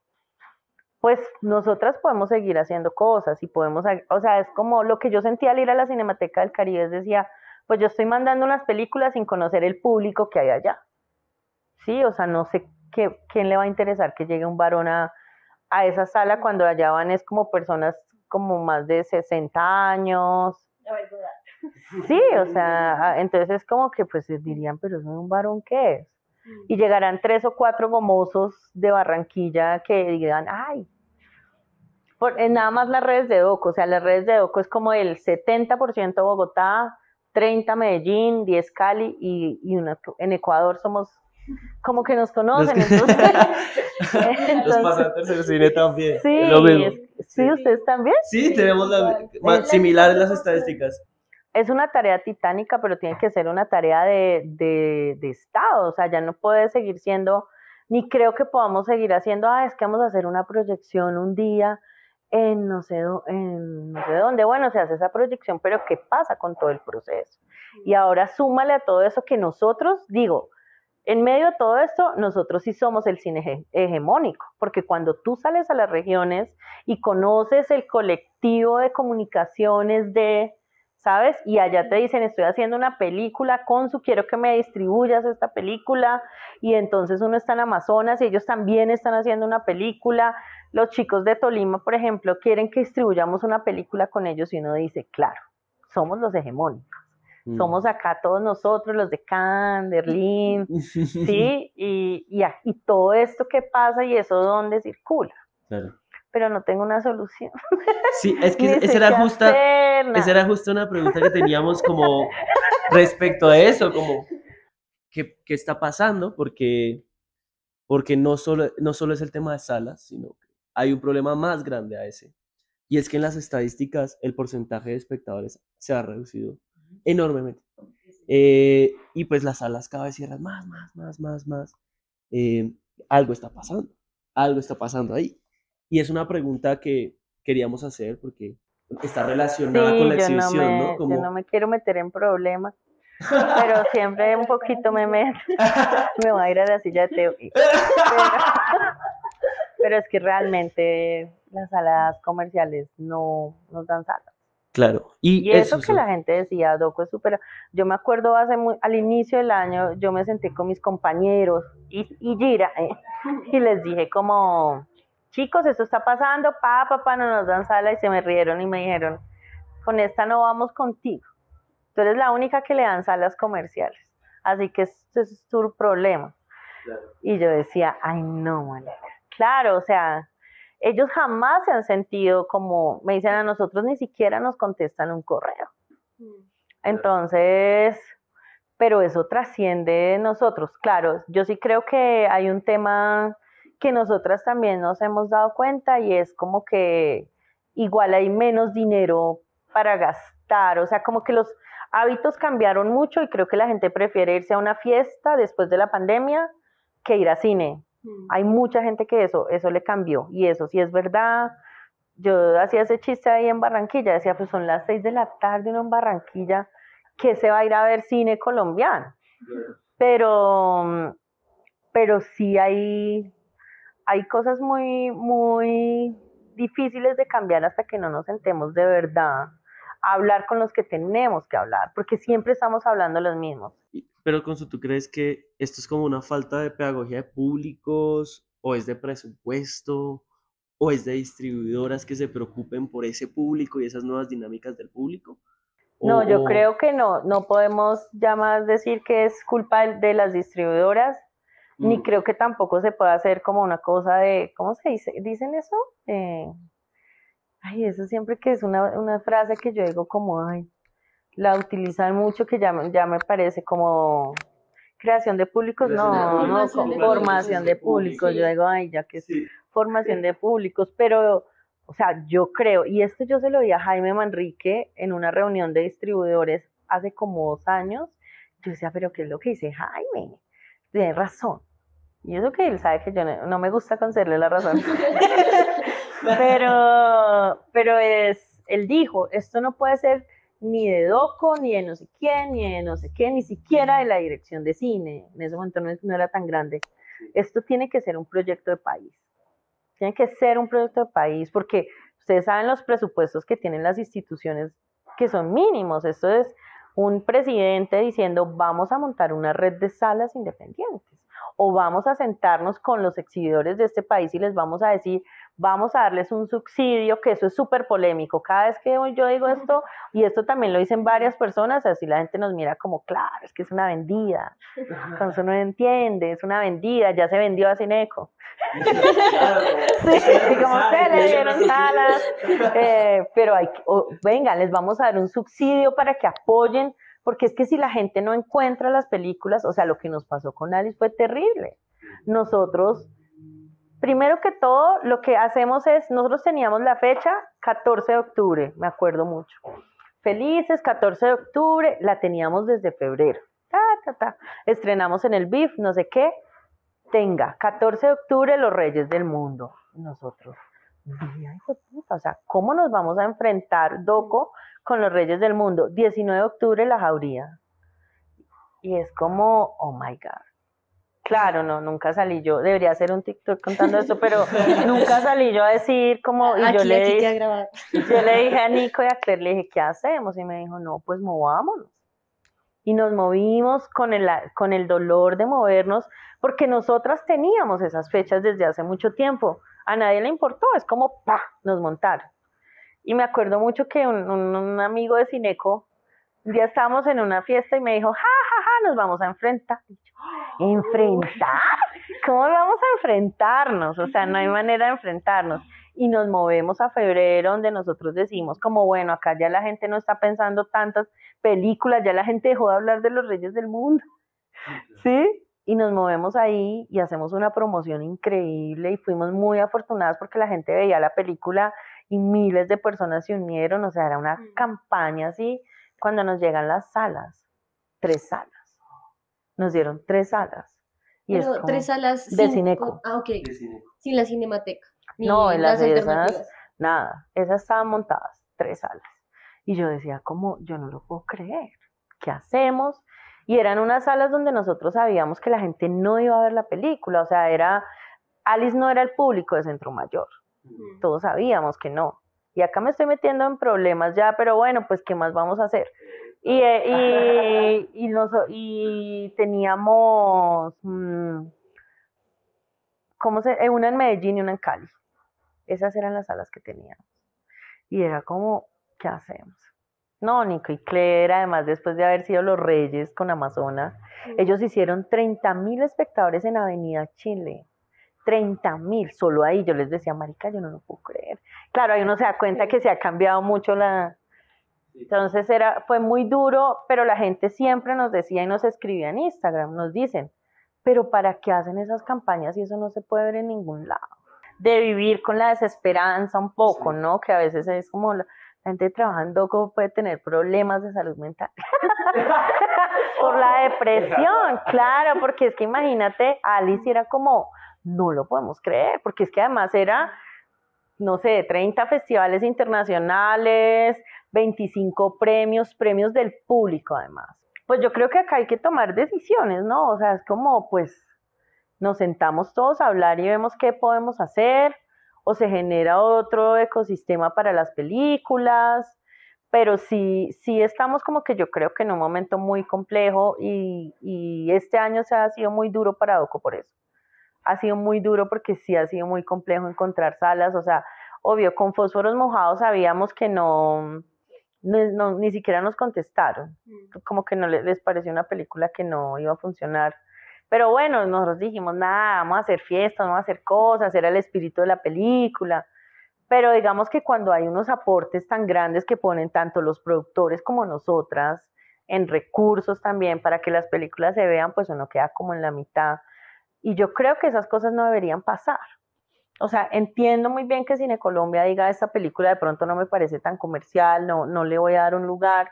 pues nosotras podemos seguir haciendo cosas y podemos, o sea, es como lo que yo sentía al ir a la Cinemateca del Caribe, decía, pues yo estoy mandando unas películas sin conocer el público que hay allá. Sí, o sea, no sé qué, quién le va a interesar que llegue un varón a, a esa sala cuando allá van es como personas como más de 60 años. Sí, o sea, entonces es como que pues dirían, pero es un varón qué es. Mm. Y llegarán tres o cuatro gomosos de Barranquilla que digan, ay, por, nada más las redes de DOCO, o sea, las redes de DOCO es como el 70% Bogotá, 30 Medellín, 10 Cali y, y una, en Ecuador somos como que nos conocen. Entonces, Los pasantes del cine también. Sí, sí, ustedes también. Sí, tenemos la, similares las estadísticas. Es una tarea titánica, pero tiene que ser una tarea de, de, de Estado. O sea, ya no puede seguir siendo, ni creo que podamos seguir haciendo, ah, es que vamos a hacer una proyección un día en no sé, en no sé dónde. Bueno, se hace esa proyección, pero ¿qué pasa con todo el proceso? Y ahora súmale a todo eso que nosotros, digo, en medio de todo esto, nosotros sí somos el cine hegemónico, porque cuando tú sales a las regiones y conoces el colectivo de comunicaciones de, ¿sabes? Y allá te dicen, estoy haciendo una película con su, quiero que me distribuyas esta película, y entonces uno está en Amazonas y ellos también están haciendo una película, los chicos de Tolima, por ejemplo, quieren que distribuyamos una película con ellos y uno dice, claro, somos los hegemónicos. Mm. Somos acá todos nosotros, los de Cannes, Berlín, ¿sí? Y, y, todo esto que pasa y eso dónde circula. Claro. Pero no tengo una solución. Sí, es que esa era, justa, esa era justa una pregunta que teníamos como respecto a eso, como, ¿qué, qué está pasando? Porque, porque no, solo, no solo es el tema de salas, sino hay un problema más grande a ese. Y es que en las estadísticas el porcentaje de espectadores se ha reducido enormemente. Eh, y pues las salas cada vez cierran más, más, más, más, más. Eh, algo está pasando, algo está pasando ahí. Y es una pregunta que queríamos hacer porque está relacionada con la exhibición, ¿no? Yo no me quiero meter en problemas, pero siempre un poquito me meto. me voy a ir a la silla de Teo. pero es que realmente las salas comerciales no nos dan salas. Claro. Y, eso, que la gente decía, Doco es súper... Yo me acuerdo hace muy, al inicio del año, yo me senté con mis compañeros y, y Gira, eh, y les dije como, chicos, esto está pasando, pa, papá, no nos dan sala, y se me rieron y me dijeron, con esta no vamos contigo. Tú eres la única que le dan salas comerciales. Así que ese es tu problema. Y yo decía, ay, no, manera Claro, o sea, ellos jamás se han sentido como, me dicen a nosotros, ni siquiera nos contestan un correo. Mm. Entonces, pero eso trasciende nosotros. Claro, yo sí creo que hay un tema que nosotras también nos hemos dado cuenta y es como que igual hay menos dinero para gastar, o sea, como que los hábitos cambiaron mucho y creo que la gente prefiere irse a una fiesta después de la pandemia que ir a cine. Mm. Hay mucha gente que eso, eso le cambió y eso sí es verdad. Yo hacía ese chiste ahí en Barranquilla, decía, pues son las seis de la tarde uno en Barranquilla, que se va a ir a ver cine colombiano. Pero, pero sí hay, hay cosas muy, muy difíciles de cambiar hasta que no nos sentemos de verdad a hablar con los que tenemos que hablar, porque siempre estamos hablando los mismos. Pero, Consu, ¿tú crees que esto es como una falta de pedagogía de públicos o es de presupuesto o es de distribuidoras que se preocupen por ese público y esas nuevas dinámicas del público? No, yo creo que no, no podemos ya más decir que es culpa de las distribuidoras, ni mm. creo que tampoco se pueda hacer como una cosa de, ¿cómo se dice? ¿Dicen eso? Eh, ay, eso siempre que es una, una frase que yo digo como, ay, la utilizan mucho, que ya, me- ya me parece como creación de públicos, no, no, con formación de públicos, yo digo, ay, ya que es Sí. formación de públicos, pero, o sea, yo creo, y esto yo se lo vi a Jaime Manrique en una reunión de distribuidores hace como dos años, yo decía, pero ¿qué es lo que dice Jaime? Tiene razón. Y eso que él sabe que yo no, no me gusta concederle la razón. pero, pero es, él dijo, esto no puede ser ni de Doco, ni de no sé quién, ni de no sé qué, ni siquiera de la dirección de cine. En ese momento no, no era tan grande. Esto tiene que ser un proyecto de país. Tiene que ser un proyecto de país porque ustedes saben los presupuestos que tienen las instituciones que son mínimos. Esto es un presidente diciendo vamos a montar una red de salas independientes o vamos a sentarnos con los exhibidores de este país y les vamos a decir vamos a darles un subsidio, que eso es súper polémico. Cada vez que yo digo esto, y esto también lo dicen varias personas, así la gente nos mira como, claro, es que es una vendida. Con eso no entiende, es una vendida, ya se vendió a Cineco. Sí, como usted le dieron salas, eh, pero hay venga, les vamos a dar un subsidio para que apoyen, porque es que si la gente no encuentra las películas, o sea, lo que nos pasó con Alice fue terrible. Nosotros, primero que todo, lo que hacemos es, nosotros teníamos la fecha 14 de octubre, me acuerdo mucho. Felices, 14 de octubre, la teníamos desde febrero. Ta, ta, ta. Estrenamos en el BIF, no sé qué. Tenga, 14 de octubre, los Reyes del Mundo. Nosotros, "Vea, hijo de puta, o sea, ¿cómo nos vamos a enfrentar, Doco, con los Reyes del Mundo? 19 de octubre, la Jauría. Y es como, oh my God. Claro, no, nunca salí yo. Debería hacer un TikTok contando esto, pero nunca salí yo a decir como, y yo aquí, le aquí dije, yo le dije a Nico y a Claire, le dije, ¿qué hacemos? Y me dijo, no, pues movámonos. Y nos movimos con el, con el dolor de movernos, porque nosotras teníamos esas fechas desde hace mucho tiempo. A nadie le importó, es como, ¡pa! Nos montaron. Y me acuerdo mucho que un, un- un amigo de Cineco, un día estábamos en una fiesta y me dijo, ja, nos vamos a enfrentar. ¿Enfrentar? ¿Cómo vamos a enfrentarnos? O sea, no hay manera de enfrentarnos y nos movemos a febrero donde nosotros decimos como bueno, acá ya la gente no está pensando tantas películas, ya la gente dejó de hablar de los reyes del mundo, ¿sí? Y nos movemos ahí y hacemos una promoción increíble y fuimos muy afortunadas porque la gente veía la película y miles de personas se unieron, o sea, era una Mm. campaña así, cuando nos llegan las salas, tres salas, nos dieron tres salas. Y es Pero como- tres salas de sin- Cineco. Ah, ok. de. Sin la cinemateca. ni No, en las de esas-. Nada, esas estaban montadas, tres salas. Y yo decía, como, yo no lo puedo creer, ¿qué hacemos? Y eran unas salas donde nosotros sabíamos que la gente no iba a ver la película, o sea, era, Alice no era el público de Centro Mayor, todos sabíamos que no. Y acá me estoy metiendo en problemas ya, pero bueno, pues, ¿qué más vamos a hacer? Y, eh, y, y, y teníamos, mm, ¿cómo se? eh, Una en Medellín y una en Cali. Esas eran las salas que teníamos. Y era como, ¿qué hacemos? No, Nico y Claire, además después de haber sido los reyes con Amazona, ellos hicieron 30 mil espectadores en Avenida Chile. 30 mil, solo ahí. Yo les decía, Marica, yo no lo puedo creer. Claro, ahí uno se da cuenta que se ha cambiado mucho la... Entonces era, fue muy duro, pero la gente siempre nos decía y nos escribía en Instagram, nos dicen, pero ¿para qué hacen esas campañas si eso no se puede ver en ningún lado? De vivir con la desesperanza un poco, Sí. ¿no? Que a veces es como la, la gente trabajando como puede tener problemas de salud mental. Por la depresión, claro, porque es que imagínate, Alice era como, no lo podemos creer, porque es que además era, no sé, 30 festivales internacionales, 25 premios, premios del público además. Pues yo creo que acá hay que tomar decisiones, ¿no? O sea, es como, pues, nos sentamos todos a hablar y vemos qué podemos hacer, o se genera otro ecosistema para las películas, pero sí, sí estamos como que yo creo que en un momento muy complejo y, y este año se ha sido muy duro para Doco por eso. Ha sido muy duro porque sí ha sido muy complejo encontrar salas, o sea, obvio, con fósforos mojados sabíamos que no, no- no- ni siquiera nos contestaron, Mm. como que no le- les pareció una película que no iba a funcionar. Pero bueno, nosotros dijimos, nada, vamos a hacer fiestas, vamos a hacer cosas, era el espíritu de la película. pero digamos que cuando hay unos aportes tan grandes que ponen tanto los productores como nosotras en recursos también para que las películas se vean, pues uno queda como en la mitad. Y yo creo que esas cosas no deberían pasar. O sea, entiendo muy bien que Cine Colombia diga esta película de pronto no me parece tan comercial, no, no le voy a dar un lugar,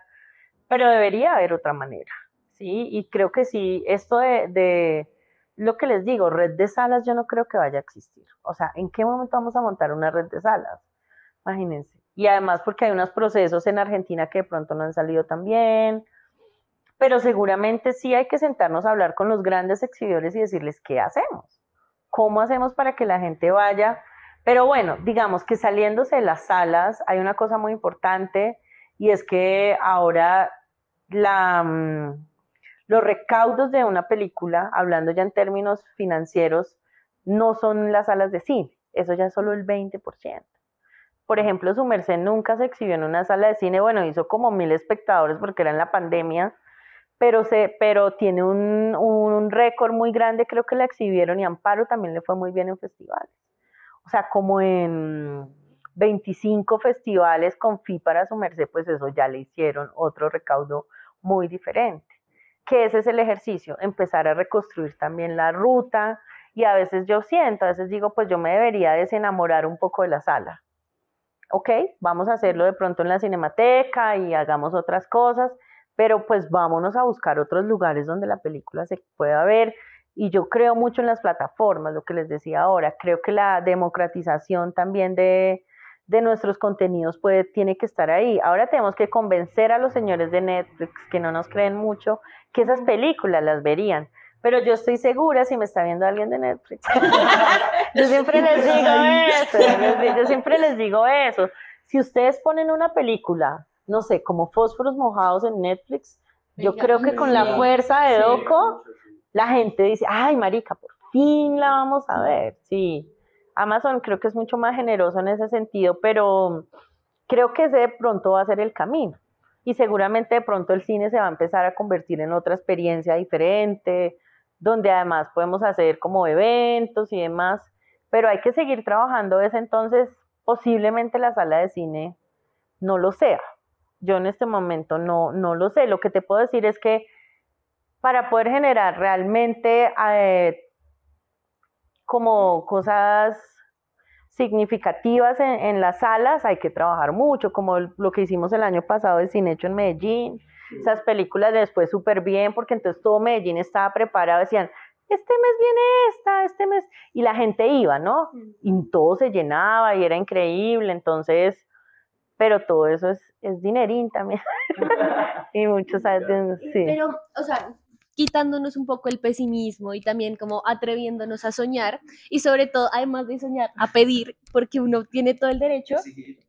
pero debería haber otra manera, ¿sí? Y creo que sí, esto de, de lo que les digo, red de salas yo no creo que vaya a existir. O sea, ¿en qué momento vamos a montar una red de salas? Imagínense. Y además porque hay unos procesos en Argentina que de pronto no han salido tan bien, pero seguramente sí hay que sentarnos a hablar con los grandes exhibidores y decirles qué hacemos, cómo hacemos para que la gente vaya. Pero bueno, digamos que saliéndose de las salas hay una cosa muy importante y es que ahora mm, los recaudos de una película, hablando ya en términos financieros, no son las salas de cine, eso ya es solo el 20%. Por ejemplo, su merced nunca se exhibió en una sala de cine, bueno, hizo como mil espectadores porque era en la pandemia, pero, se, pero tiene un, un récord muy grande, creo que la exhibieron y Amparo también le fue muy bien en festivales. O sea, como en 25 festivales con FI para su merced, pues eso ya le hicieron otro recaudo muy diferente. Que ese es el ejercicio, empezar a reconstruir también la ruta, y a veces yo siento, a veces digo, pues yo me debería desenamorar un poco de la sala. Ok, vamos a hacerlo de pronto en la cinemateca y hagamos otras cosas, pero pues vámonos a buscar otros lugares donde la película se pueda ver. Y yo creo mucho en las plataformas, lo que les decía ahora, creo que la democratización también de, de nuestros contenidos puede, tiene que estar ahí. Ahora tenemos que convencer a los señores de Netflix, que no nos creen mucho, que esas películas las verían. Pero yo estoy segura si me está viendo alguien de Netflix. yo siempre les digo eso. Yo siempre les digo eso. Si ustedes ponen una película, no sé, como fósforos mojados en Netflix, yo creo que con la fuerza de Doco, la gente dice, ay, marica, por fin la vamos a ver. Sí. Amazon creo que es mucho más generoso en ese sentido, pero creo que ese de pronto va a ser el camino. Y seguramente de pronto el cine se va a empezar a convertir en otra experiencia diferente, donde además podemos hacer como eventos y demás, pero hay que seguir trabajando ese entonces posiblemente la sala de cine no lo sea. Yo en este momento no, no lo sé. Lo que te puedo decir es que para poder generar realmente eh, como cosas significativas en, en, las salas hay que trabajar mucho, como lo que hicimos el año pasado de Cine Hecho en Medellín, esas películas después súper bien, porque entonces todo Medellín estaba preparado, decían, este mes viene esta, este mes, y la gente iba, ¿no? Y todo se llenaba y era increíble, entonces, pero todo eso es, es dinerín también. y muchos, sí. Pero, o sea, quitándonos un poco el pesimismo y también como atreviéndonos a soñar y sobre todo, además de soñar, a pedir, porque uno tiene todo el derecho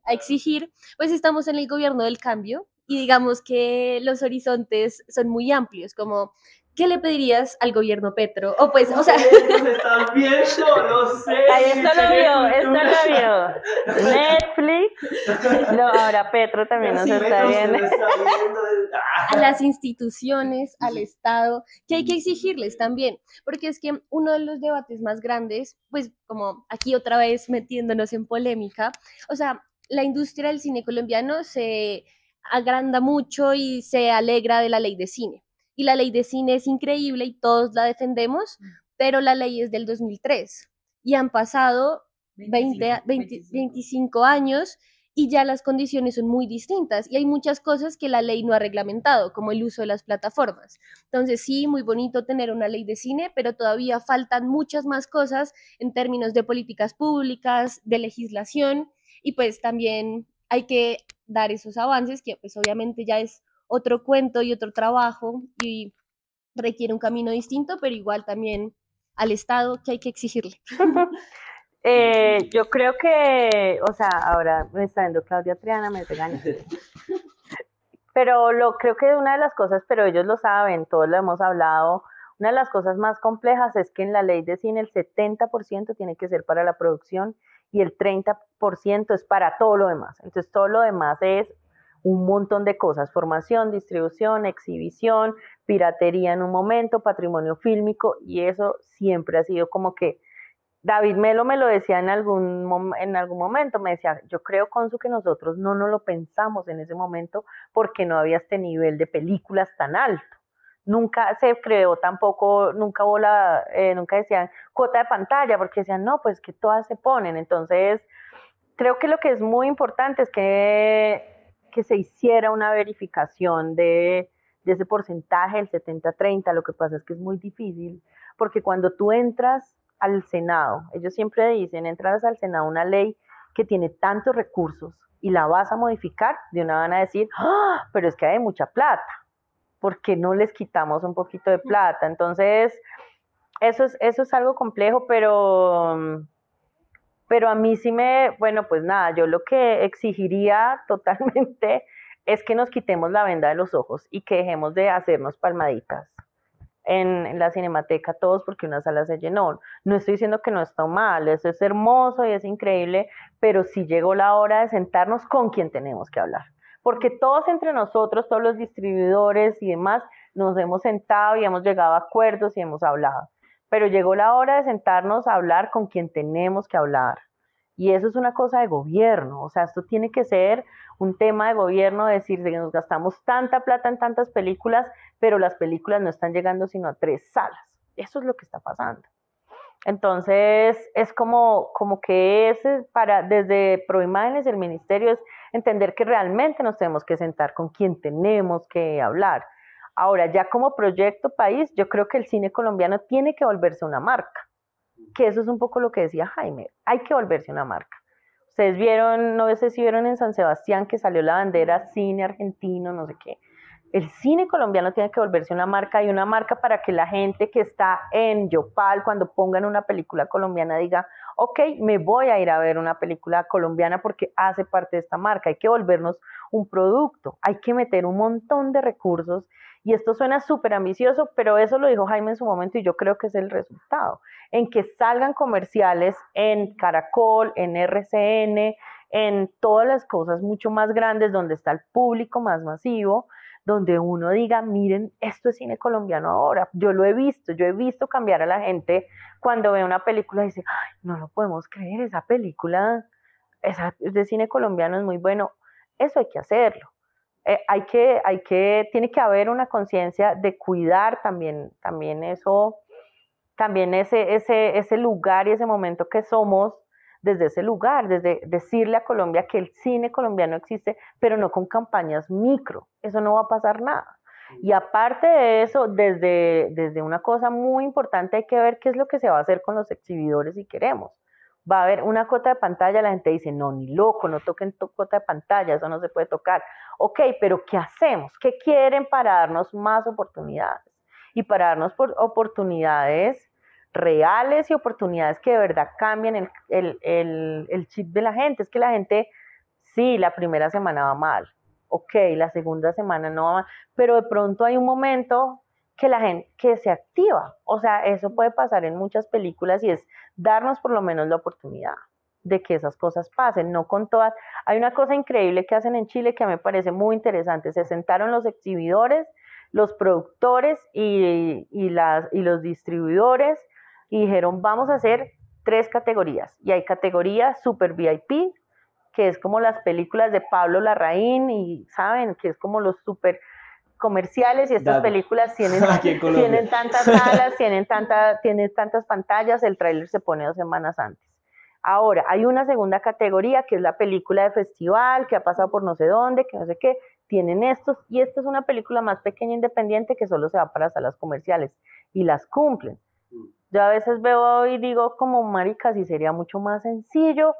a exigir, pues estamos en el gobierno del cambio y digamos que los horizontes son muy amplios, como ¿qué le pedirías al gobierno Petro? O pues, o sea... están viendo, no sé. Ahí esto lo vio, esto lo vio. Netflix. No, ahora Petro también nos está viendo. A las instituciones, al Estado, que hay que exigirles también, porque es que uno de los debates más grandes, pues como aquí otra vez metiéndonos en polémica, o sea, la industria del cine colombiano se agranda mucho y se alegra de la ley de cine. Y la ley de cine es increíble y todos la defendemos, mm. pero la ley es del 2003 y han pasado 20, 25 años y ya las condiciones son muy distintas y hay muchas cosas que la ley no ha reglamentado, como el uso de las plataformas. Entonces sí, muy bonito tener una ley de cine, pero todavía faltan muchas más cosas en términos de políticas públicas, de legislación y pues también hay que dar esos avances, que pues obviamente ya es otro cuento y otro trabajo y requiere un camino distinto, pero igual también al Estado que hay que exigirle. Eh, yo creo que, o sea, ahora me está viendo Claudia Triana, me regaña. Pero lo creo que una de las cosas, pero ellos lo saben, todos lo hemos hablado, una de las cosas más complejas es que en la ley de cine el 70% tiene que ser para la producción y el 30% es para todo lo demás. Entonces todo lo demás es un montón de cosas, formación, distribución, exhibición, piratería en un momento, patrimonio fílmico y eso siempre ha sido como que David Melo me lo decía en algún, en algún momento, me decía, yo creo, Consu, que nosotros no nos lo pensamos en ese momento porque no había este nivel de películas tan alto. Nunca se creó tampoco, nunca hubo la, eh, nunca decían cuota de pantalla, porque decían, no, pues que todas se ponen. Entonces, creo que lo que es muy importante es que, que se hiciera una verificación de, de ese porcentaje, el 70-30. Lo que pasa es que es muy difícil, porque cuando tú entras al Senado. Ellos siempre dicen, entras al Senado una ley que tiene tantos recursos y la vas a modificar, de una van a decir, ¡Ah! pero es que hay mucha plata, ¿por qué no les quitamos un poquito de plata? Entonces, eso es, eso es algo complejo, pero, pero a mí sí me, bueno, pues nada, yo lo que exigiría totalmente es que nos quitemos la venda de los ojos y que dejemos de hacernos palmaditas en, la cinemateca todos porque una sala se llenó. No estoy diciendo que no está mal, eso es hermoso y es increíble, pero sí llegó la hora de sentarnos con quien tenemos que hablar. Porque todos entre nosotros, todos los distribuidores y demás, nos hemos sentado y hemos llegado a acuerdos y hemos hablado. Pero llegó la hora de sentarnos a hablar con quien tenemos que hablar. Y eso es una cosa de gobierno, o sea, esto tiene que ser un tema de gobierno, decir que nos gastamos tanta plata en tantas películas, pero las películas no están llegando sino a tres salas. Eso es lo que está pasando. Entonces, es como, como que es para, desde Proimágenes, el ministerio es entender que realmente nos tenemos que sentar con quien tenemos que hablar. Ahora, ya como proyecto país, yo creo que el cine colombiano tiene que volverse una marca, que eso es un poco lo que decía Jaime, hay que volverse una marca. Ustedes vieron, no sé si vieron en San Sebastián que salió la bandera cine argentino, no sé qué. El cine colombiano tiene que volverse una marca y una marca para que la gente que está en Yopal, cuando pongan una película colombiana, diga, ok, me voy a ir a ver una película colombiana porque hace parte de esta marca. Hay que volvernos un producto, hay que meter un montón de recursos y esto suena súper ambicioso, pero eso lo dijo Jaime en su momento y yo creo que es el resultado. En que salgan comerciales en Caracol, en RCN, en todas las cosas mucho más grandes donde está el público más masivo, donde uno diga, miren, esto es cine colombiano ahora. Yo lo he visto, yo he visto cambiar a la gente cuando ve una película y dice, Ay, no lo podemos creer, esa película esa, de cine colombiano es muy bueno. Eso hay que hacerlo. Eh, hay que, hay que, tiene que haber una conciencia de cuidar también, también eso, también ese, ese, ese lugar y ese momento que somos desde ese lugar, desde decirle a Colombia que el cine colombiano existe, pero no con campañas micro, eso no va a pasar nada. Y aparte de eso, desde, desde una cosa muy importante hay que ver qué es lo que se va a hacer con los exhibidores si queremos va a haber una cota de pantalla, la gente dice, no, ni loco, no toquen tu cota de pantalla, eso no se puede tocar. Ok, pero ¿qué hacemos? ¿Qué quieren para darnos más oportunidades? Y para darnos por oportunidades reales y oportunidades que de verdad cambien el, el, el, el chip de la gente. Es que la gente, sí, la primera semana va mal, ok, la segunda semana no va mal, pero de pronto hay un momento que la gente se activa. O sea, eso puede pasar en muchas películas y es darnos por lo menos la oportunidad de que esas cosas pasen, no con todas. Hay una cosa increíble que hacen en Chile que a mí me parece muy interesante. Se sentaron los exhibidores, los productores y, las, y los distribuidores y dijeron, vamos a hacer tres categorías. Y hay categoría Super VIP, que es como las películas de Pablo Larraín y saben que es como los super comerciales y estas películas tienen, tienen tantas salas, tienen, tanta, tienen tantas pantallas, el tráiler se pone dos semanas antes. Ahora, hay una segunda categoría que es la película de festival, que ha pasado por no sé dónde, que no sé qué, tienen estos, y esta es una película más pequeña independiente que solo se va para salas comerciales y las cumplen. Yo a veces veo y digo como maricas y sería mucho más sencillo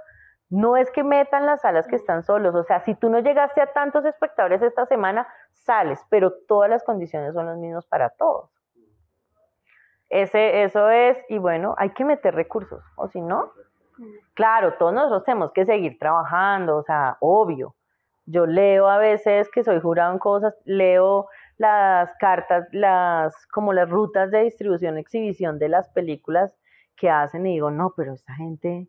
no es que metan las salas que están solos, o sea, si tú no llegaste a tantos espectadores esta semana, sales, pero todas las condiciones son las mismas para todos. Ese, eso es, y bueno, hay que meter recursos, o si no, claro, todos nosotros tenemos que seguir trabajando, o sea, obvio. Yo leo a veces que soy jurado en cosas, leo las cartas, las como las rutas de distribución, exhibición de las películas que hacen y digo, no, pero esta gente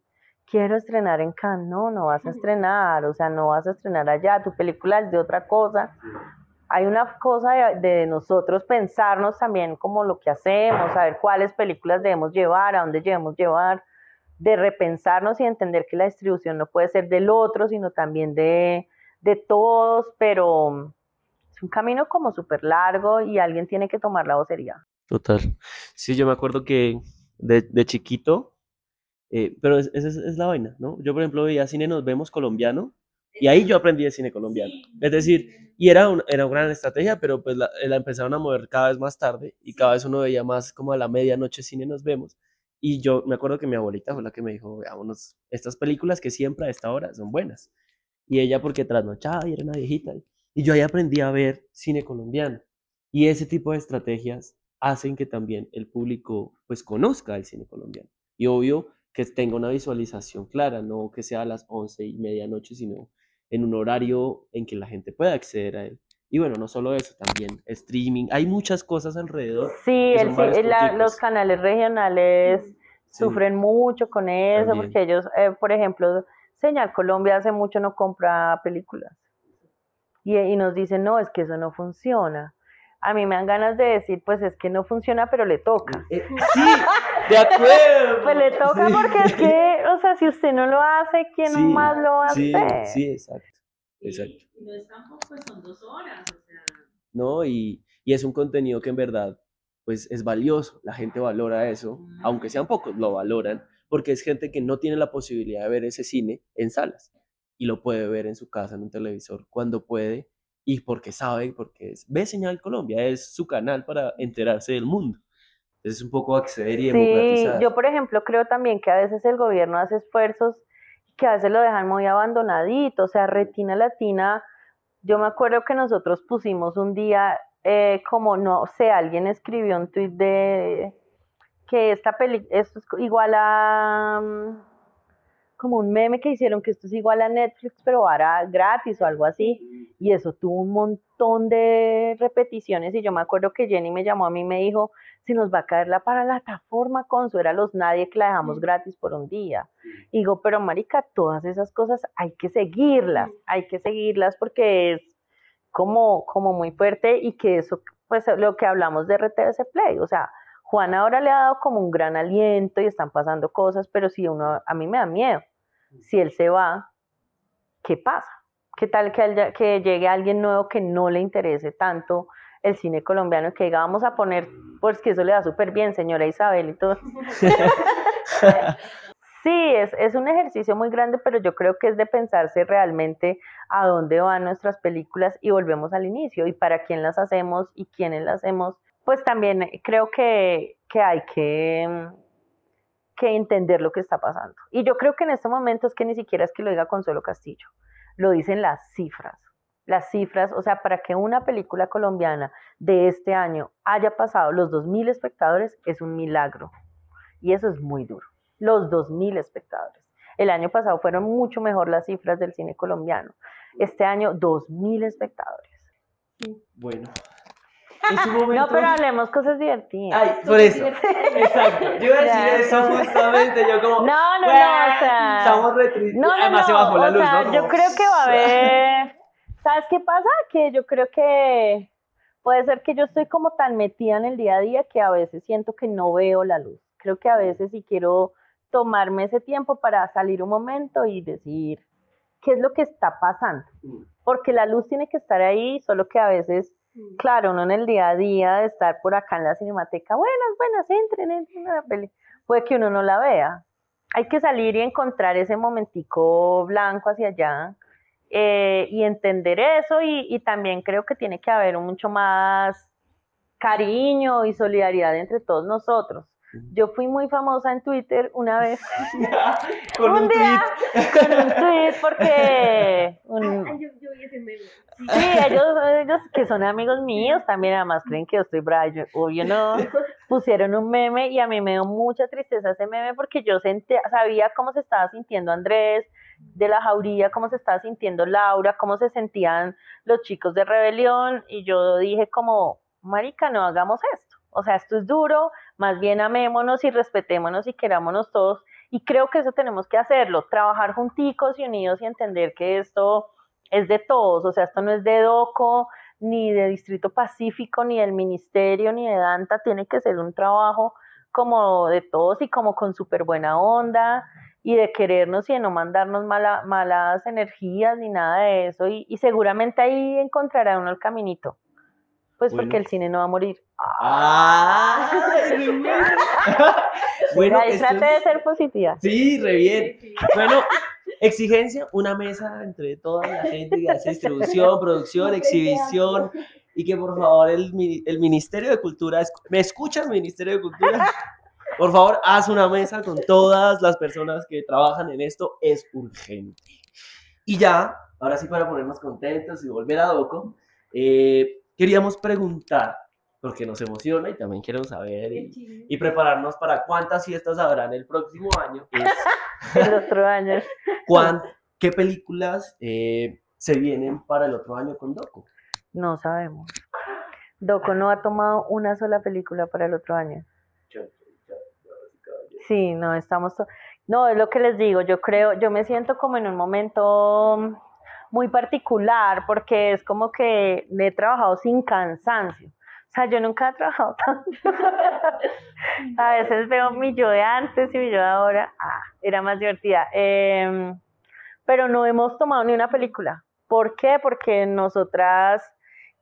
quiero estrenar en Cannes, no, no vas a estrenar, o sea, no vas a estrenar allá, tu película es de otra cosa. Hay una cosa de, nosotros pensarnos también como lo que hacemos, saber cuáles películas debemos llevar, a dónde debemos llevar, de repensarnos y entender que la distribución no puede ser del otro, sino también de, de todos, pero es un camino como súper largo y alguien tiene que tomar la vocería. Total. Sí, yo me acuerdo que de, de chiquito, eh, pero esa es, es, la vaina, ¿no? Yo, por ejemplo, veía cine Nos Vemos colombiano y ahí yo aprendí de cine colombiano. Es decir, y era, un, era una gran estrategia, pero pues la, la, empezaron a mover cada vez más tarde y cada vez uno veía más como a la medianoche cine Nos Vemos. Y yo me acuerdo que mi abuelita fue la que me dijo, veámonos, estas películas que siempre a esta hora son buenas. Y ella porque trasnochaba y era una viejita. Y yo ahí aprendí a ver cine colombiano. Y ese tipo de estrategias hacen que también el público pues conozca el cine colombiano. Y obvio que tenga una visualización clara, no que sea a las once y media noche, sino en un horario en que la gente pueda acceder a él. Y bueno, no solo eso, también streaming, hay muchas cosas alrededor. Sí, el, la, los canales regionales sí. sufren mucho con eso, también. porque ellos, eh, por ejemplo, Señal Colombia hace mucho no compra películas. Y, y nos dicen, no, es que eso no funciona a mí me dan ganas de decir, pues es que no funciona, pero le toca. Eh, sí, de acuerdo. pues le toca sí. porque es que, o sea, si usted no lo hace, ¿quién sí, más lo a sí? Sí, exacto. exacto. Y no es tampoco, pues son dos horas, o sea. No, y, y, es un contenido que en verdad, pues es valioso. La gente valora eso, mm. aunque sean pocos, lo valoran, porque es gente que no tiene la posibilidad de ver ese cine en salas y lo puede ver en su casa, en un televisor, cuando puede y porque sabe, porque es, ve Señal Colombia, es su canal para enterarse del mundo. Es un poco acceder y sí, democratizar. Yo, por ejemplo, creo también que a veces el gobierno hace esfuerzos que a veces lo dejan muy abandonadito, o sea, Retina Latina, yo me acuerdo que nosotros pusimos un día eh, como, no sé, alguien escribió un tweet de que esta peli, esto es igual a como un meme que hicieron que esto es igual a Netflix, pero ahora gratis o algo así. Y eso tuvo un montón de repeticiones. Y yo me acuerdo que Jenny me llamó a mí y me dijo, si nos va a caer la para la plataforma, Consu, era los nadie que la dejamos gratis por un día. Y digo, pero marica, todas esas cosas hay que seguirlas, hay que seguirlas porque es como, como muy fuerte y que eso, pues lo que hablamos de RTBC Play, o sea, Juan ahora le ha dado como un gran aliento y están pasando cosas, pero si uno, a mí me da miedo. Si él se va, ¿qué pasa? ¿Qué tal que, haya, que llegue alguien nuevo que no le interese tanto el cine colombiano y que diga, vamos a poner, pues que eso le da súper bien, señora Isabel y todo. sí, es, es un ejercicio muy grande, pero yo creo que es de pensarse realmente a dónde van nuestras películas y volvemos al inicio y para quién las hacemos y quiénes las hacemos pues también creo que, que hay que, que, entender lo que está pasando. Y yo creo que en este momento es que ni siquiera es que lo diga Consuelo Castillo, lo dicen las cifras. Las cifras, o sea, para que una película colombiana de este año haya pasado los 2.000 espectadores es un milagro. Y eso es muy duro. Los 2.000 espectadores. El año pasado fueron mucho mejor las cifras del cine colombiano. Este año, 2.000 espectadores. Bueno, Momento... No, pero hablemos cosas divertidas. Ay, por eso. Exacto. Yo iba a decir eso no. justamente. Yo como. No, no, no. O sea. Estamos retristes. No, no, Además no, se bajó la o luz, sea, ¿no? Yo creo que va a haber. ¿Sabes qué pasa? Que yo creo que puede ser que yo estoy como tan metida en el día a día que a veces siento que no veo la luz. Creo que a veces sí quiero tomarme ese tiempo para salir un momento y decir qué es lo que está pasando. Porque la luz tiene que estar ahí, solo que a veces Claro, uno en el día a día de estar por acá en la cinemateca, buenas, buenas, entren, entren a la peli, puede que uno no la vea. Hay que salir y encontrar ese momentico blanco hacia allá eh, y entender eso y, y, también creo que tiene que haber mucho más cariño y solidaridad entre todos nosotros. Yo fui muy famosa en Twitter una vez. con un, un día, tweet. Con un tweet porque... Un, Ay, yo, yo vi ese meme. Sí, ellos, ellos que son amigos míos también además creen que yo estoy brava, yo, obvio no, pusieron un meme y a mí me dio mucha tristeza ese meme porque yo sentía, sabía cómo se estaba sintiendo Andrés de la jauría, cómo se estaba sintiendo Laura, cómo se sentían los chicos de rebelión y yo dije como, marica, no hagamos esto, o sea, esto es duro, más bien amémonos y respetémonos y querámonos todos y creo que eso tenemos que hacerlo, trabajar junticos y unidos y entender que esto es de todos, o sea, esto no es de DOCO, ni de Distrito Pacífico, ni del Ministerio, ni de DANTA, tiene que ser un trabajo como de todos y como con súper buena onda y de querernos y de no mandarnos mala, malas energías ni nada de eso. Y, y seguramente ahí encontrará uno el caminito. Pues Bueno. porque el cine no va a morir. Ah, bueno, Ahí trate de ser positiva. Sí, re bien. Bueno, exigencia, una mesa entre toda la gente que hace distribución, producción, exhibición y que por favor el, el Ministerio de Cultura, ¿me escuchas Ministerio de Cultura? Por favor, haz una mesa con todas las personas que trabajan en esto, es urgente. Y ya, ahora sí para ponernos contentos y volver a Doco, eh, queríamos preguntar, porque nos emociona y también quiero saber y, y prepararnos para cuántas fiestas habrán el próximo año. Es El otro año. cuán- qué películas eh, se vienen para el otro año con Doco. No sabemos. Doco no ha tomado una sola película para el otro año. Sí, no, estamos... No, es lo que les digo, yo creo, yo me siento como en un momento muy particular porque es como que he trabajado sin cansancio. O sea, yo nunca he trabajado tanto. A veces veo mi yo de antes y mi yo de ahora. Ah, era más divertida. Em, pero no hemos tomado ni una película. ¿Por qué? Porque nosotras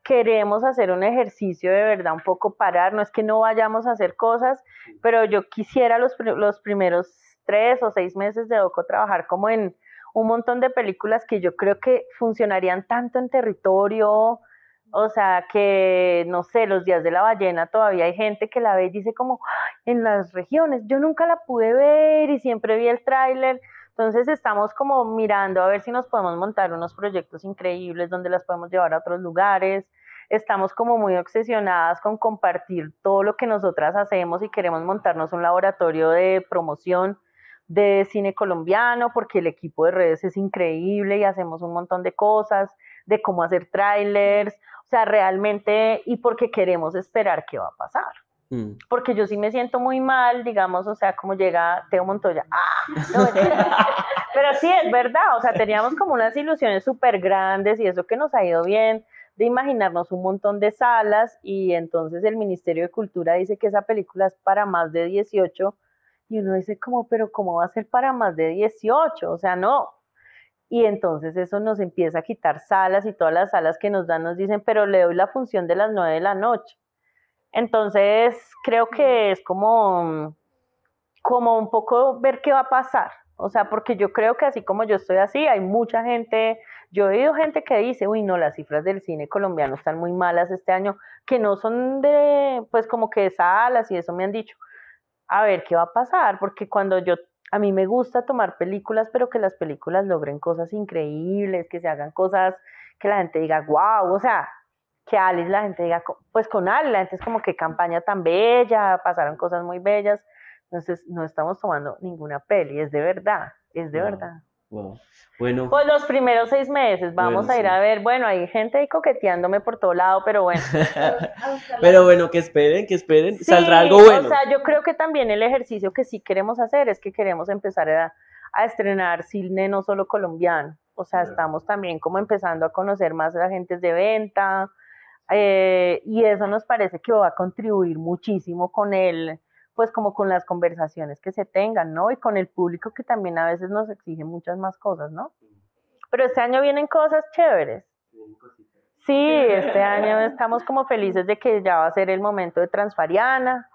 queremos hacer un ejercicio de verdad, un poco parar. No es que no vayamos a hacer cosas, pero yo quisiera los, los primeros tres o seis meses de Doco trabajar como en un montón de películas que yo creo que funcionarían tanto en territorio, o sea, que no sé, los días de la ballena todavía hay gente que la ve y dice como "Ay, en las regiones, yo nunca la pude ver y siempre vi el tráiler. Entonces estamos como mirando a ver si nos podemos montar unos proyectos increíbles donde las podemos llevar a otros lugares. Estamos como muy obsesionadas con compartir todo lo que nosotras hacemos y queremos montarnos un laboratorio de promoción de cine colombiano porque el equipo de redes es increíble y hacemos un montón de cosas, de cómo hacer trailers, o sea, realmente y porque queremos esperar qué va a pasar Mm. porque yo sí me siento muy mal, digamos, o sea, como llega Teo Montoya. ¡Ah! No. Pero sí, es verdad, o sea, teníamos como unas ilusiones súper grandes y eso que nos ha ido bien, de imaginarnos un montón de salas y entonces el Ministerio de Cultura dice que esa película es para más de 18 y uno dice como, pero ¿cómo va a ser para más de 18? O sea, no. Y entonces eso nos empieza a quitar salas y todas las salas que nos dan nos dicen, pero le doy la función de las 9 de la noche. Entonces, creo que es como, como un poco ver qué va a pasar. O sea, porque yo creo que así como yo estoy así, hay mucha gente, yo he oído gente que dice, uy, no, las cifras del cine colombiano están muy malas este año, que no son de, pues como que de salas y eso me han dicho. A ver qué va a pasar, porque cuando yo, a mí me gusta tomar películas, pero que las películas logren cosas increíbles, que se hagan cosas que la gente diga, wow, o sea, que Alice la gente diga, pues con Alice, la gente es como que campaña tan bella, pasaron cosas muy bellas, entonces no estamos tomando ninguna peli, es de verdad, es de verdad. Wow. Bueno, Pues los primeros seis meses, vamos Bueno, a ir sí. a ver, bueno, hay gente ahí coqueteándome por todo lado, pero bueno. pero bueno, que esperen, que esperen, Sí, saldrá algo bueno. O sea, yo creo que también el ejercicio que sí queremos hacer es que queremos empezar a, a estrenar cine no solo colombiano. O sea, estamos también como empezando a conocer más agentes de venta eh, y eso nos parece que va a contribuir muchísimo con el, pues como con las conversaciones que se tengan, ¿no? Y con el público que también a veces nos exige muchas más cosas, ¿no? Pero este año vienen cosas chéveres. Sí, este año estamos como felices de que ya va a ser el momento de Transfariana,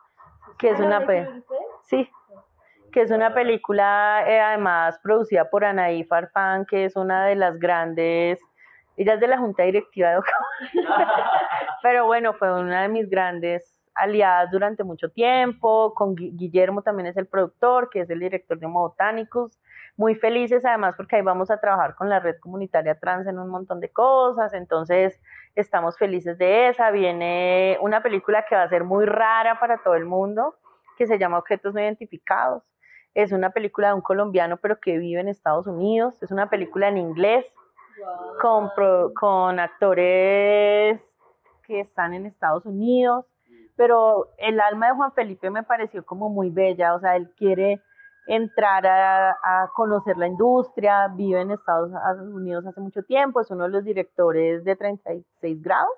que es una pe- sí, que es una película eh, además producida por Anaí Farfán, que es una de las grandes, ella es de la junta directiva de pero bueno, fue una de mis grandes aliadas durante mucho tiempo, con Gui- Guillermo también es el productor, que es el director de Homo Botánicos, muy felices además porque ahí vamos a trabajar con la red comunitaria trans en un montón de cosas, entonces estamos felices de esa, viene una película que va a ser muy rara para todo el mundo, que se llama Objetos no identificados, es una película de un colombiano pero que vive en Estados Unidos, es una película en inglés, con, pro- con actores que están en Estados Unidos, pero el alma de Juan Felipe me pareció como muy bella, o sea, él quiere entrar a, a conocer la industria, vive en Estados Unidos hace mucho tiempo, es uno de los directores de 36 grados,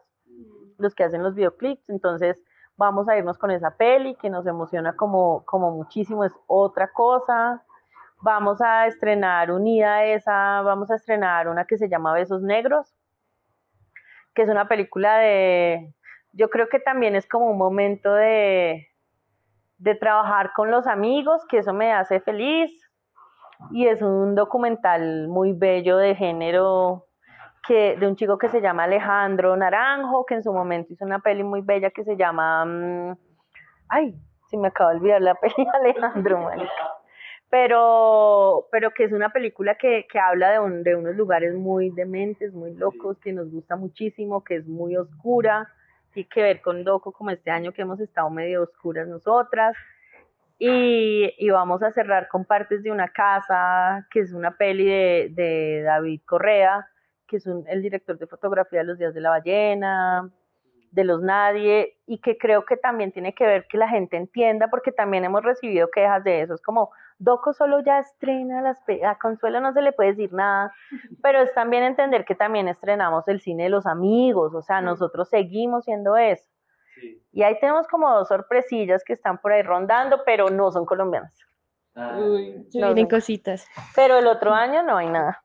los que hacen los videoclips, entonces vamos a irnos con esa peli que nos emociona como, como muchísimo, es otra cosa. Vamos a estrenar unida a esa, vamos a estrenar una que se llama Besos Negros, que es una película de, yo creo que también es como un momento de, de trabajar con los amigos, que eso me hace feliz. Y es un documental muy bello de género que, de un chico que se llama Alejandro Naranjo, que en su momento hizo una peli muy bella que se llama... mm, ay, se me acaba de olvidar la peli Alejandro, marica. Pero, pero que es una película que, que habla de, un- de unos lugares muy dementes, muy locos, que nos gusta muchísimo, que es muy oscura, tiene que ver con Doco como este año que hemos estado medio oscuras nosotras. Y, vamos a cerrar con partes de una casa, que es una peli de, David Correa, que es el director de fotografía de Los Días de la Ballena, de Los Nadie, y que creo que también tiene que ver que la gente entienda, porque también hemos recibido quejas de eso. Es como, Doco solo ya estrena las a Consuelo no se le puede decir nada, pero es también entender que también estrenamos el cine de los amigos, o sea, nosotros seguimos siendo eso. Sí. Y ahí tenemos como dos sorpresillas que están por ahí rondando, pero no son colombianas. Ah, No, vienen no. cositas. Pero el otro año no hay nada.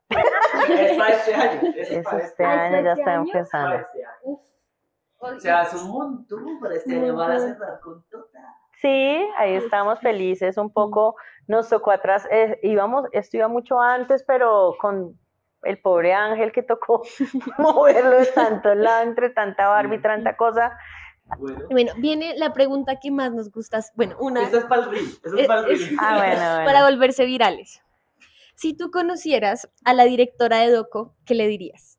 Es para este año. Es Eso para este este año. ya este está año? empezando. Para este año. O sea, es un montón para este año. Van a cerrar con toda. Sí, ahí estamos felices un poco. Nos tocó atrás, eh, íbamos, esto iba mucho antes, pero con el pobre Ángel que tocó moverlo de tanto lado, entre tanta Barbie, tanta cosa. Bueno. Bueno, viene la pregunta que más nos gusta. Bueno, una Esto es para el reel. Eso es Eh, para el. Ah, bueno, bueno. para volverse virales. Si tú conocieras a la directora de Doco, ¿qué le dirías?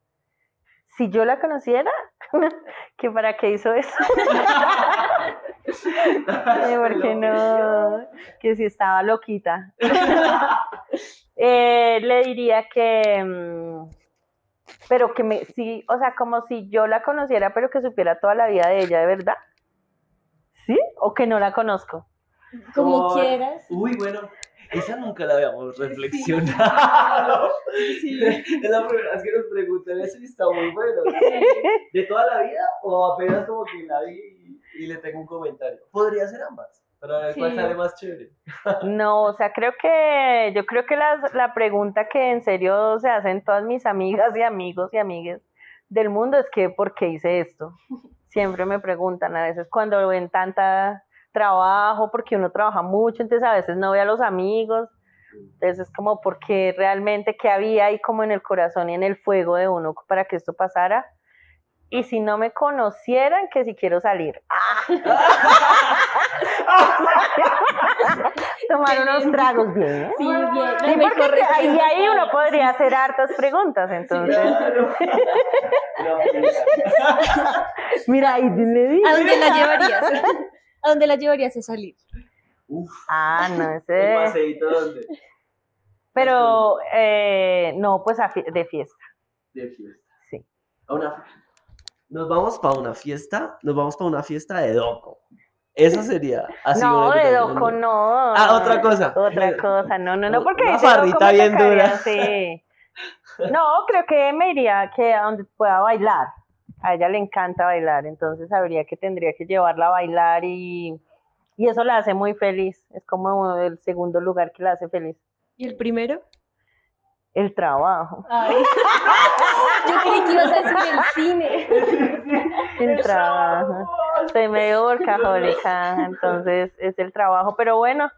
Si yo la conociera, que para qué hizo eso. Eh, porque no, que si estaba loquita. Eh, le diría que, mm, pero que me, sí, o sea, como si yo la conociera, pero que supiera toda la vida de ella, ¿de verdad? ¿Sí? ¿O que no la conozco? Como quieras. Uy, bueno, esa nunca la habíamos reflexionado. Es la primera vez que nos preguntan eso y está muy bueno. ¿De toda la vida o apenas como que la vi y, le tengo un comentario? Podría ser ambas, para ver cuál Sí. sale más chévere. No, o sea, creo que, yo creo que las- la pregunta que en serio se hacen todas mis amigas y amigos y amigues del mundo es que, ¿por qué hice esto? Siempre me preguntan, a veces cuando ven tanta trabajo, porque uno trabaja mucho, entonces a veces no ve a los amigos, entonces es como porque realmente qué había ahí como en el corazón y en el fuego de uno para que esto pasara. Y si no me conocieran, que si quiero salir. Tomar unos tragos bien. ¿eh? Sí, bien. Sí, porque ahí, ahí uno podría hacer hartas preguntas, entonces. Mira, ahí le di. ¿A dónde la llevarías? ¿A dónde la llevarías a salir? Uf, Ah, no ¿el sé. paseíto dónde? Pero, eh, no, pues a fie- de fiesta. De fiesta. Sí. A una Nos vamos para una fiesta, nos vamos para una fiesta de Doco. Esa sería así. no, de Doco no. Ah, otra cosa. Otra cosa, no, no, no, porque Una farrita bien dura. sí. No, creo que me iría que a donde pueda bailar. A ella le encanta bailar, entonces sabría que tendría que llevarla a bailar y, y eso la hace muy feliz. Es como el segundo lugar que la hace feliz. ¿Y el primero? El trabajo. Yo creí que ibas a decir el cine. El trabajo. Soy medio workahólica, entonces es el trabajo. Pero bueno,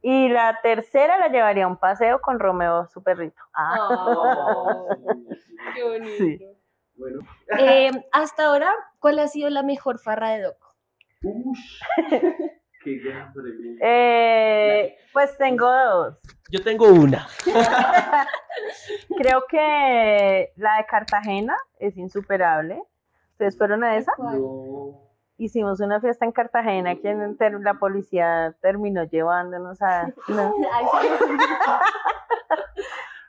y la tercera la llevaría a un paseo con Romeo, su perrito. Ah, Qué bonito. Sí. Bueno. Eh, hasta ahora, ¿cuál ha sido la mejor farra de Doco? Ush. Qué gran pregunta. eh, pues tengo dos. Yo tengo una. Creo que la de Cartagena es insuperable. ¿Ustedes fueron a esa? No. Hicimos una fiesta en Cartagena que en ter- la policía terminó llevándonos a... no.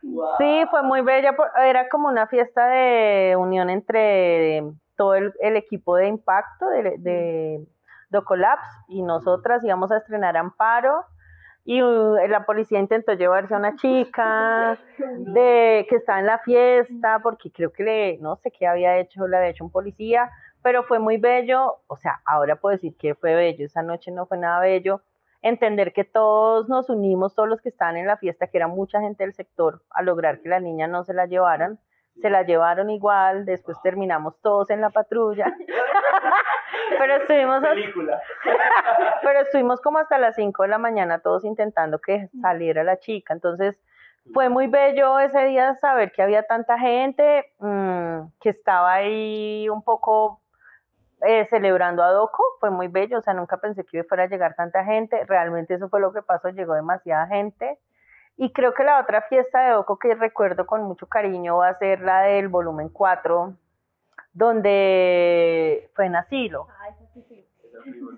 Sí. Wow. Sí, fue muy bella. Era como una fiesta de unión entre todo el, el equipo de impacto de, de Docolabs y nosotras íbamos a estrenar Amparo. y uh, la policía intentó llevarse a una chica de que estaba en la fiesta porque creo que le no sé qué había hecho le había hecho un policía pero fue muy bello o sea ahora puedo decir que fue bello esa noche no fue nada bello entender que todos nos unimos todos los que estaban en la fiesta que era mucha gente del sector a lograr que la niña no se la llevaran. Se la llevaron igual después terminamos todos en la patrulla. Pero estuvimos hasta- pero estuvimos como hasta las 5 de la mañana todos intentando que saliera la chica. Entonces fue muy bello ese día saber que había tanta gente mm, que estaba ahí un poco eh, celebrando a Doco. Fue muy bello, o sea, nunca pensé que fuera a llegar tanta gente. Realmente eso fue lo que pasó, llegó demasiada gente. Y creo que la otra fiesta de Doco que recuerdo con mucho cariño va a ser la del volumen 4, donde fue en asilo.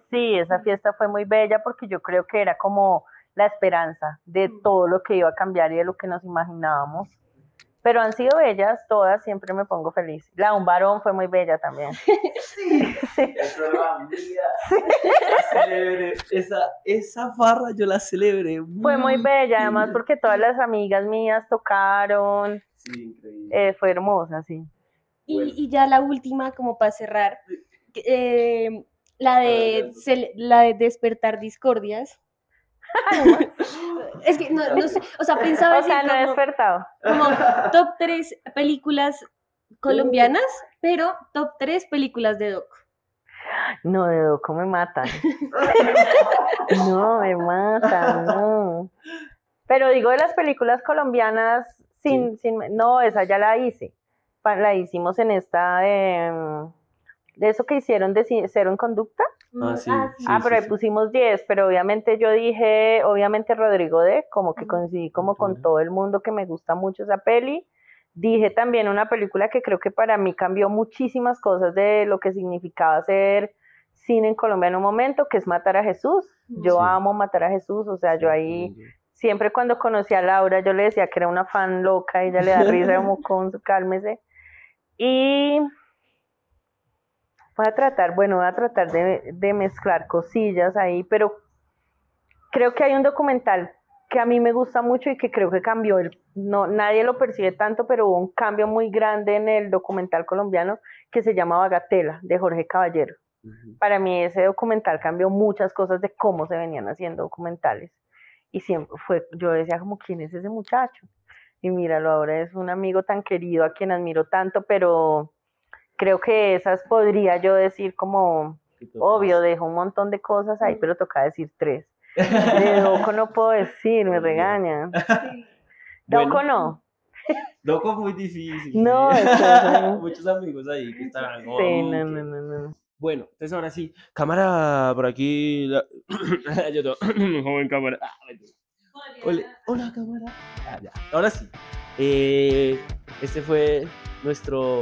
Sí, esa fiesta fue muy bella porque yo creo que era como la esperanza de todo lo que iba a cambiar y de lo que nos imaginábamos. Pero han sido bellas todas, siempre me pongo feliz. La de un varón fue muy bella también. Mía. La celebré. Esa, esa farra yo la celebré. Fue muy bella, además porque todas las amigas mías tocaron. Sí, increíble. eh, fue hermosa, sí. Y, Bueno. y ya la última, como para cerrar, eh, la, de, la de despertar discordias. es que no, no sé, o sea, pensaba O sea, decir no he como, despertado. como top 3 películas colombianas, pero top 3 películas de Doc. No, de Doco me matan. No, me matan, no. Pero digo de las películas colombianas, sin, sin, no, esa ya la hice. La hicimos en esta de, mm, de eso que hicieron de Cero en Conducta. Ah, sí. sí, ah, pero sí, ahí pusimos 10, pero obviamente yo dije, obviamente Rodrigo D, como que coincidí como con todo el mundo que me gusta mucho esa peli. Dije también una película que creo que para mí cambió muchísimas cosas de lo que significaba ser cine en Colombia en un momento, que es Matar a Jesús. Yo Sí. amo Matar a Jesús, o sea, yo ahí siempre cuando conocí a Laura yo le decía que era una fan loca y ella le da risa como con su cálmese. Y voy a tratar, bueno, voy a tratar de, de mezclar cosillas ahí, pero creo que hay un documental que a mí me gusta mucho y que creo que cambió el, no, nadie lo percibe tanto, pero hubo un cambio muy grande en el documental colombiano que se llama Bagatela, de Jorge Caballero para mí ese documental cambió muchas cosas de cómo se venían haciendo documentales. Y siempre fue, yo decía como, ¿quién es ese muchacho? Y míralo, ahora es un amigo tan querido a quien admiro tanto, pero creo que esas podría yo decir como, obvio, dejo un montón de cosas ahí, pero toca decir tres. De Doco no puedo decir, me regañan. Bueno. Doco no. Doco muy difícil. No, sí. eso es- Muchos amigos ahí que están. Sí, no, no, no, no. Bueno, entonces ahora sí. Cámara por aquí. la- Yo tengo joven cámara. Ah, Hola, cámara. Ah, ya. Ahora sí. Eh, este fue nuestro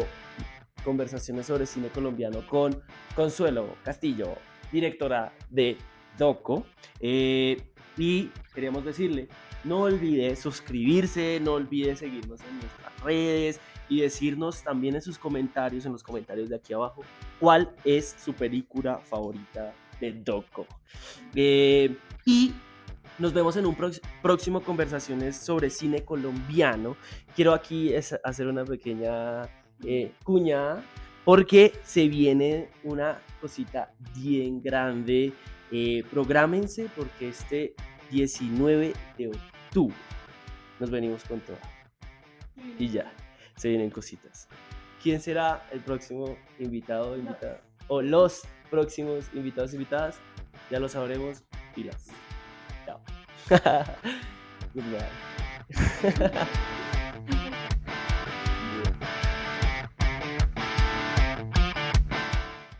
conversaciones sobre cine colombiano con Consuelo Castillo, directora de Doco. Eh, y queríamos decirle, no olvide suscribirse, no olvide seguirnos en nuestras redes y decirnos también en sus comentarios, en los comentarios de aquí abajo, cuál es su película favorita de Doco. Eh, y nos vemos en un próximo conversaciones sobre cine colombiano. Quiero aquí hacer una pequeña eh, cuña porque se viene una cosita bien grande. Eh, prográmense porque este 19 de octubre nos venimos con todo. Y ya, se vienen cositas. ¿Quién será el próximo invitado o invitada? O los próximos invitados invitadas, ya lo sabremos. Pilas. Chao. Goodbye.